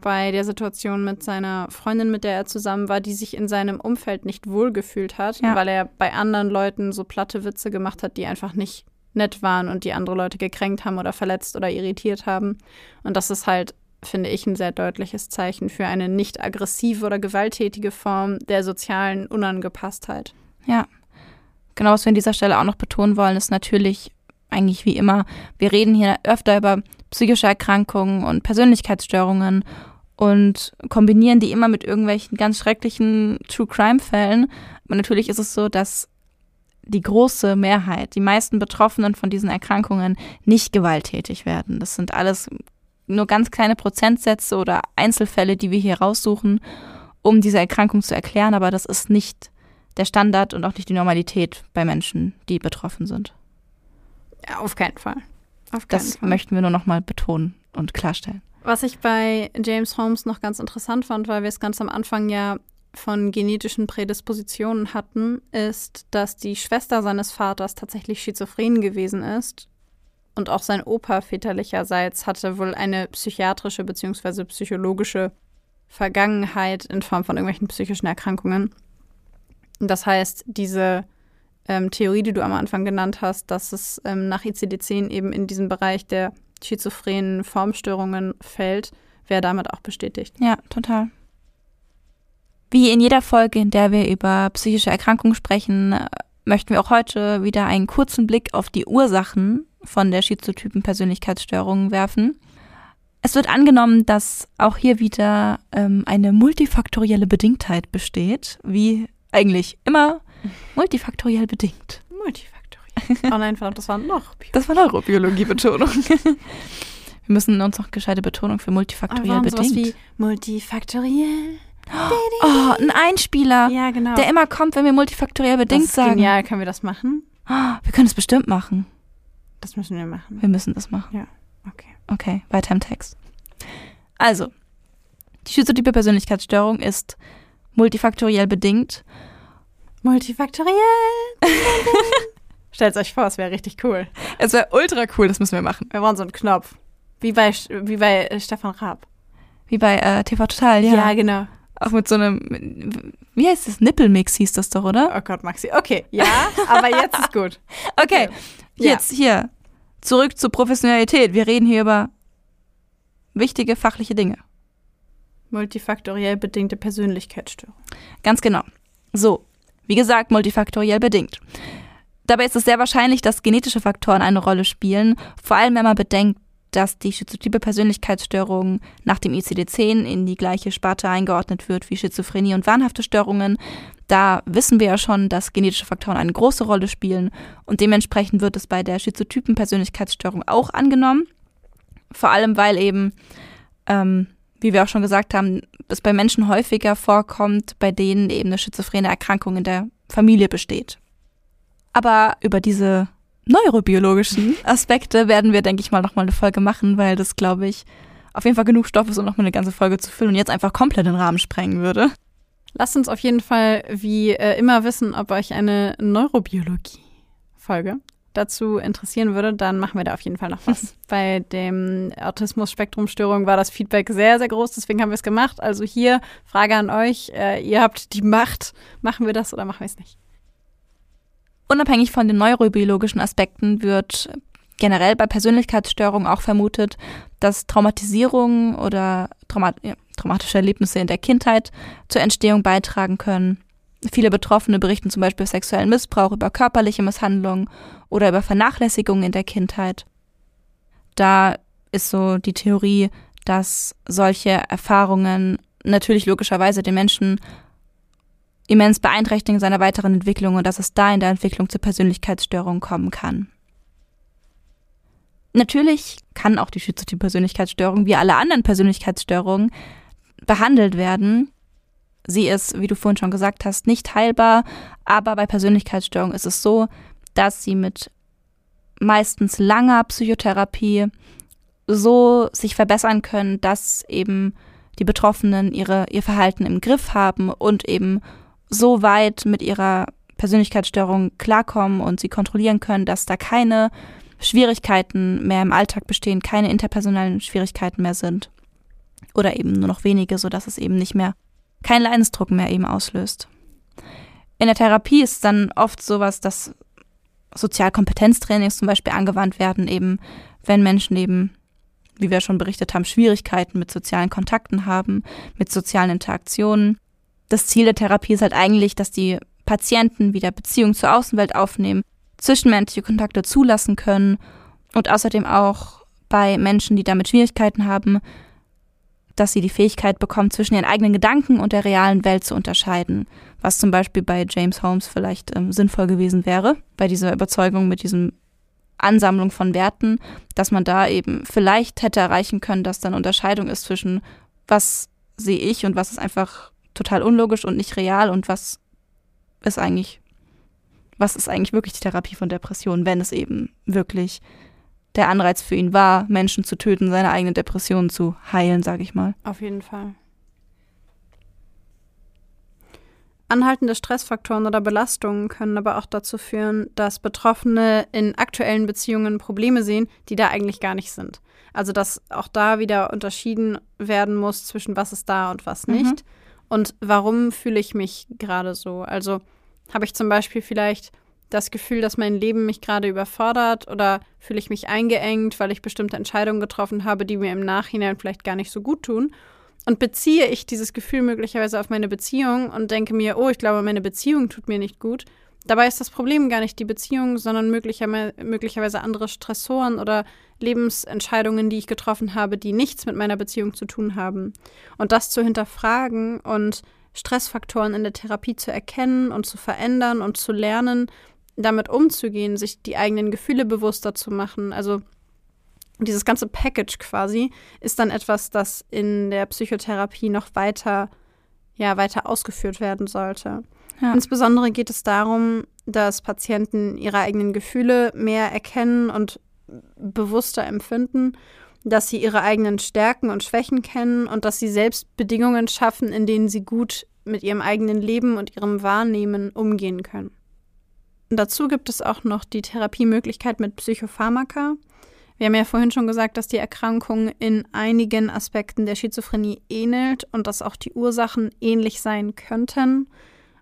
Speaker 2: bei der Situation mit seiner Freundin, mit der er zusammen war, die sich in seinem Umfeld nicht wohlgefühlt hat,
Speaker 1: Ja.
Speaker 2: weil er bei anderen Leuten so platte Witze gemacht hat, die einfach nicht nett waren und die andere Leute gekränkt haben oder verletzt oder irritiert haben. Und das ist halt, finde ich, ein sehr deutliches Zeichen für eine nicht aggressive oder gewalttätige Form der sozialen Unangepasstheit.
Speaker 1: Ja. Genau, was wir an dieser Stelle auch noch betonen wollen, ist natürlich eigentlich wie immer, wir reden hier öfter über psychische Erkrankungen und Persönlichkeitsstörungen und kombinieren die immer mit irgendwelchen ganz schrecklichen True Crime Fällen. Aber natürlich ist es so, dass die große Mehrheit, die meisten Betroffenen von diesen Erkrankungen nicht gewalttätig werden. Das sind alles nur ganz kleine Prozentsätze oder Einzelfälle, die wir hier raussuchen, um diese Erkrankung zu erklären, aber das ist nicht der Standard und auch nicht die Normalität bei Menschen, die betroffen sind.
Speaker 2: Ja, auf keinen Fall.
Speaker 1: Das
Speaker 2: Fall.
Speaker 1: möchten wir nur nochmal betonen und klarstellen.
Speaker 2: Was ich bei James Holmes noch ganz interessant fand, weil wir es ganz am Anfang ja von genetischen Prädispositionen hatten, ist, dass die Schwester seines Vaters tatsächlich schizophren gewesen ist. Und auch sein Opa väterlicherseits hatte wohl eine psychiatrische bzw. psychologische Vergangenheit in Form von irgendwelchen psychischen Erkrankungen. Das heißt, diese ähm, Theorie, die du am Anfang genannt hast, dass es ähm, nach ICD-10 eben in diesem Bereich der schizophrenen Formstörungen fällt, wäre damit auch bestätigt.
Speaker 1: Ja, total. Wie in jeder Folge, in der wir über psychische Erkrankungen sprechen, möchten wir auch heute wieder einen kurzen Blick auf die Ursachen von der schizotypen Persönlichkeitsstörung werfen. Es wird angenommen, dass auch hier wieder ähm, eine multifaktorielle Bedingtheit besteht, wie eigentlich immer multifaktoriell bedingt.
Speaker 2: Multifaktoriell. oh nein, verdammt, das war noch.
Speaker 1: Das war Neurobiologie-Betonung. wir müssen uns noch gescheite Betonung für
Speaker 2: Aber
Speaker 1: multifaktoriell
Speaker 2: sowas
Speaker 1: bedingt.
Speaker 2: wie multifaktoriell?
Speaker 1: Oh, ein Einspieler,
Speaker 2: Ja, genau.
Speaker 1: der immer kommt, wenn wir multifaktoriell
Speaker 2: das
Speaker 1: bedingt
Speaker 2: ist
Speaker 1: sagen.
Speaker 2: genial. Können wir das machen?
Speaker 1: Oh, wir können es bestimmt machen.
Speaker 2: Das müssen wir machen.
Speaker 1: Wir müssen das machen.
Speaker 2: Okay.
Speaker 1: Okay, weiter im Text. Also, die schizotype Persönlichkeitsstörung ist multifaktoriell bedingt.
Speaker 2: Multifaktoriell. Stellt euch vor, es wäre richtig cool.
Speaker 1: Es wäre ultra cool, das müssen wir machen.
Speaker 2: Wir brauchen so einen Knopf. Wie bei, wie bei äh, Stefan Raab.
Speaker 1: Wie bei äh, TV Total, ja.
Speaker 2: genau.
Speaker 1: Auch mit so einem, wie heißt das? Nippelmix hieß das doch, oder?
Speaker 2: Oh Gott, Maxi. Okay, ja, aber jetzt ist gut.
Speaker 1: Okay,
Speaker 2: Ja.
Speaker 1: jetzt hier. Zurück zur Professionalität. Wir reden hier über wichtige fachliche Dinge.
Speaker 2: Multifaktoriell bedingte Persönlichkeitsstörung.
Speaker 1: Ganz genau. So, wie gesagt, multifaktoriell bedingt. Dabei ist es sehr wahrscheinlich, dass genetische Faktoren eine Rolle spielen, vor allem wenn man bedenkt, dass die schizotype Persönlichkeitsstörung nach dem ICD-10 in die gleiche Sparte eingeordnet wird wie Schizophrenie und wahnhafte Störungen. Da wissen wir ja schon, dass genetische Faktoren eine große Rolle spielen und dementsprechend wird es bei der schizotypen Persönlichkeitsstörung auch angenommen. Vor allem, weil eben, ähm, wie wir auch schon gesagt haben, es bei Menschen häufiger vorkommt, bei denen eben eine schizophrene Erkrankung in der Familie besteht. Aber über diese neurobiologischen Aspekte werden wir, denke ich mal, nochmal eine Folge machen, weil das, glaube ich, auf jeden Fall genug Stoff ist, um nochmal eine ganze Folge zu füllen und jetzt einfach komplett den Rahmen sprengen würde.
Speaker 2: Lasst uns auf jeden Fall wie äh, immer wissen, ob euch eine Neurobiologie-Folge dazu interessieren würde, dann machen wir da auf jeden Fall noch was. Bei dem Autismus-Spektrum-Störung war das Feedback sehr, sehr groß, deswegen haben wir es gemacht. Also hier Frage an euch, äh, ihr habt die Macht, machen wir das oder machen wir es nicht?
Speaker 1: Unabhängig von den neurobiologischen Aspekten wird generell bei Persönlichkeitsstörungen auch vermutet, dass Traumatisierungen oder Trauma ja, traumatische Erlebnisse in der Kindheit zur Entstehung beitragen können. Viele Betroffene berichten zum Beispiel sexuellen Missbrauch, über körperliche Misshandlungen oder über Vernachlässigung in der Kindheit. Da ist so die Theorie, dass solche Erfahrungen natürlich logischerweise den Menschen immens beeinträchtigen seiner weiteren Entwicklung und dass es da in der Entwicklung zur Persönlichkeitsstörung kommen kann. Natürlich kann auch die schizotype Persönlichkeitsstörung wie alle anderen Persönlichkeitsstörungen behandelt werden. Sie ist, wie du vorhin schon gesagt hast, nicht heilbar, aber bei Persönlichkeitsstörung ist es so, dass sie mit meistens langer Psychotherapie so sich verbessern können, dass eben die Betroffenen ihre, ihr Verhalten im Griff haben und eben so weit mit ihrer Persönlichkeitsstörung klarkommen und sie kontrollieren können, dass da keine Schwierigkeiten mehr im Alltag bestehen, keine interpersonellen Schwierigkeiten mehr sind. Oder eben nur noch wenige, sodass es eben nicht mehr keinen Leidensdruck mehr eben auslöst. In der Therapie ist dann oft sowas, dass Sozialkompetenztrainings zum Beispiel angewandt werden, eben wenn Menschen eben, wie wir schon berichtet haben, Schwierigkeiten mit sozialen Kontakten haben, mit sozialen Interaktionen das Ziel der Therapie ist halt eigentlich, dass die Patienten wieder Beziehungen zur Außenwelt aufnehmen, zwischenmenschliche Kontakte zulassen können und außerdem auch bei Menschen, die damit Schwierigkeiten haben, dass sie die Fähigkeit bekommen, zwischen ihren eigenen Gedanken und der realen Welt zu unterscheiden, was zum Beispiel bei James Holmes vielleicht ähm, sinnvoll gewesen wäre, bei dieser Überzeugung mit diesem Ansammlung von Werten, dass man da eben vielleicht hätte erreichen können, dass dann Unterscheidung ist zwischen was sehe ich und was ist einfach total unlogisch und nicht real und was ist eigentlich, was ist eigentlich wirklich die Therapie von Depressionen, wenn es eben wirklich der Anreiz für ihn war, Menschen zu töten, seine eigene Depression zu heilen, sage ich mal.
Speaker 2: Auf jeden Fall. Anhaltende Stressfaktoren oder Belastungen können aber auch dazu führen, dass Betroffene in aktuellen Beziehungen Probleme sehen, die da eigentlich gar nicht sind. Also dass auch da wieder unterschieden werden muss zwischen was ist da und was nicht. Mhm. Und warum fühle ich mich gerade so? Also habe ich zum Beispiel vielleicht das Gefühl, dass mein Leben mich gerade überfordert oder fühle ich mich eingeengt, weil ich bestimmte Entscheidungen getroffen habe, die mir im Nachhinein vielleicht gar nicht so gut tun. Und beziehe ich dieses Gefühl möglicherweise auf meine Beziehung und denke mir, oh, ich glaube, meine Beziehung tut mir nicht gut, Dabei ist das Problem gar nicht die Beziehung, sondern möglicherweise andere Stressoren oder Lebensentscheidungen, die ich getroffen habe, die nichts mit meiner Beziehung zu tun haben. Und das zu hinterfragen und Stressfaktoren in der Therapie zu erkennen und zu verändern und zu lernen, damit umzugehen, sich die eigenen Gefühle bewusster zu machen. Also dieses ganze Package quasi ist dann etwas, das in der Psychotherapie noch weiter, ja, weiter ausgeführt werden sollte. Ja. Insbesondere geht es darum, dass Patienten ihre eigenen Gefühle mehr erkennen und bewusster empfinden, dass sie ihre eigenen Stärken und Schwächen kennen und dass sie selbst Bedingungen schaffen, in denen sie gut mit ihrem eigenen Leben und ihrem Wahrnehmen umgehen können. Dazu gibt es auch noch die Therapiemöglichkeit mit Psychopharmaka. Wir haben ja vorhin schon gesagt, dass die Erkrankung in einigen Aspekten der Schizophrenie ähnelt und dass auch die Ursachen ähnlich sein könnten.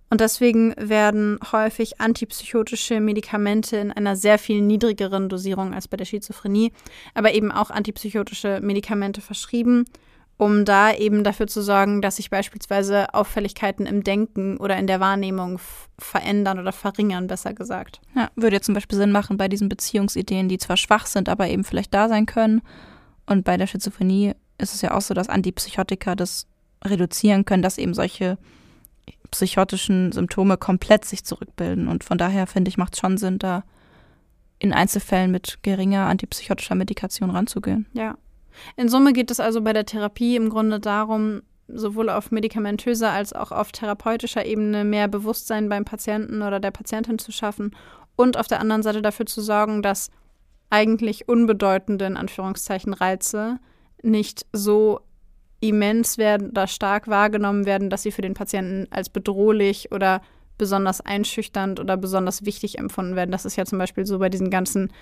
Speaker 2: Und deswegen werden häufig antipsychotische Medikamente in einer sehr viel niedrigeren Dosierung als bei der Schizophrenie, aber eben auch antipsychotische Medikamente verschrieben, um da eben dafür zu sorgen, dass sich beispielsweise Auffälligkeiten im Denken oder in der Wahrnehmung verändern oder verringern, besser gesagt.
Speaker 1: Ja, würde jetzt zum Beispiel Sinn machen bei diesen Beziehungsideen, die zwar schwach sind, aber eben vielleicht da sein können. Und bei der Schizophrenie ist es ja auch so, dass Antipsychotika das reduzieren können, dass eben solche psychotischen Symptome komplett sich zurückbilden. Und von daher finde ich, macht es schon Sinn, da in Einzelfällen mit geringer antipsychotischer Medikation ranzugehen.
Speaker 2: Ja. In Summe geht es also bei der Therapie im Grunde darum, sowohl auf medikamentöser als auch auf therapeutischer Ebene mehr Bewusstsein beim Patienten oder der Patientin zu schaffen und auf der anderen Seite dafür zu sorgen, dass eigentlich unbedeutende, in Anführungszeichen, Reize nicht so immens werden oder stark wahrgenommen werden, dass sie für den Patienten als bedrohlich oder besonders einschüchternd oder besonders wichtig empfunden werden. Das ist ja zum Beispiel so bei diesen ganzen,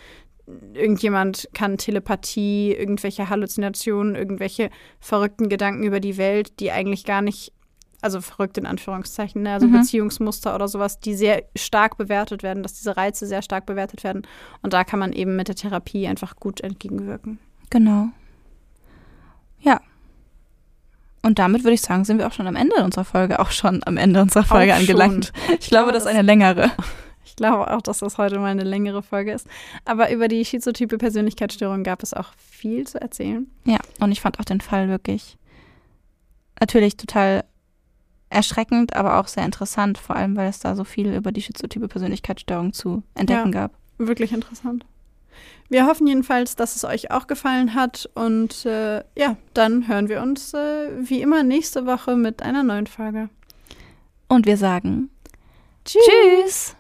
Speaker 2: irgendjemand kann Telepathie, irgendwelche Halluzinationen, irgendwelche verrückten Gedanken über die Welt, die eigentlich gar nicht, also verrückt in Anführungszeichen, ne? also mhm. Beziehungsmuster oder sowas, die sehr stark bewertet werden, dass diese Reize sehr stark bewertet werden. Und da kann man eben mit der Therapie einfach gut entgegenwirken.
Speaker 1: Genau. Ja, und damit würde ich sagen, sind wir auch schon am Ende unserer Folge, auch schon am Ende unserer Folge auch angelangt. Schon. Ich glaube, das ist eine längere.
Speaker 2: Ich glaube auch, dass das heute mal eine längere Folge ist. Aber über die schizotype Persönlichkeitsstörung gab es auch viel zu erzählen.
Speaker 1: Ja, und ich fand auch den Fall wirklich natürlich total erschreckend, aber auch sehr interessant, vor allem weil es da so viel über die schizotype Persönlichkeitsstörung zu entdecken ja, gab.
Speaker 2: Wirklich interessant. Wir hoffen jedenfalls, dass es euch auch gefallen hat. Und äh, ja, dann hören wir uns äh, wie immer nächste Woche mit einer neuen Folge.
Speaker 1: Und wir sagen
Speaker 2: Tschüss. Tschüss.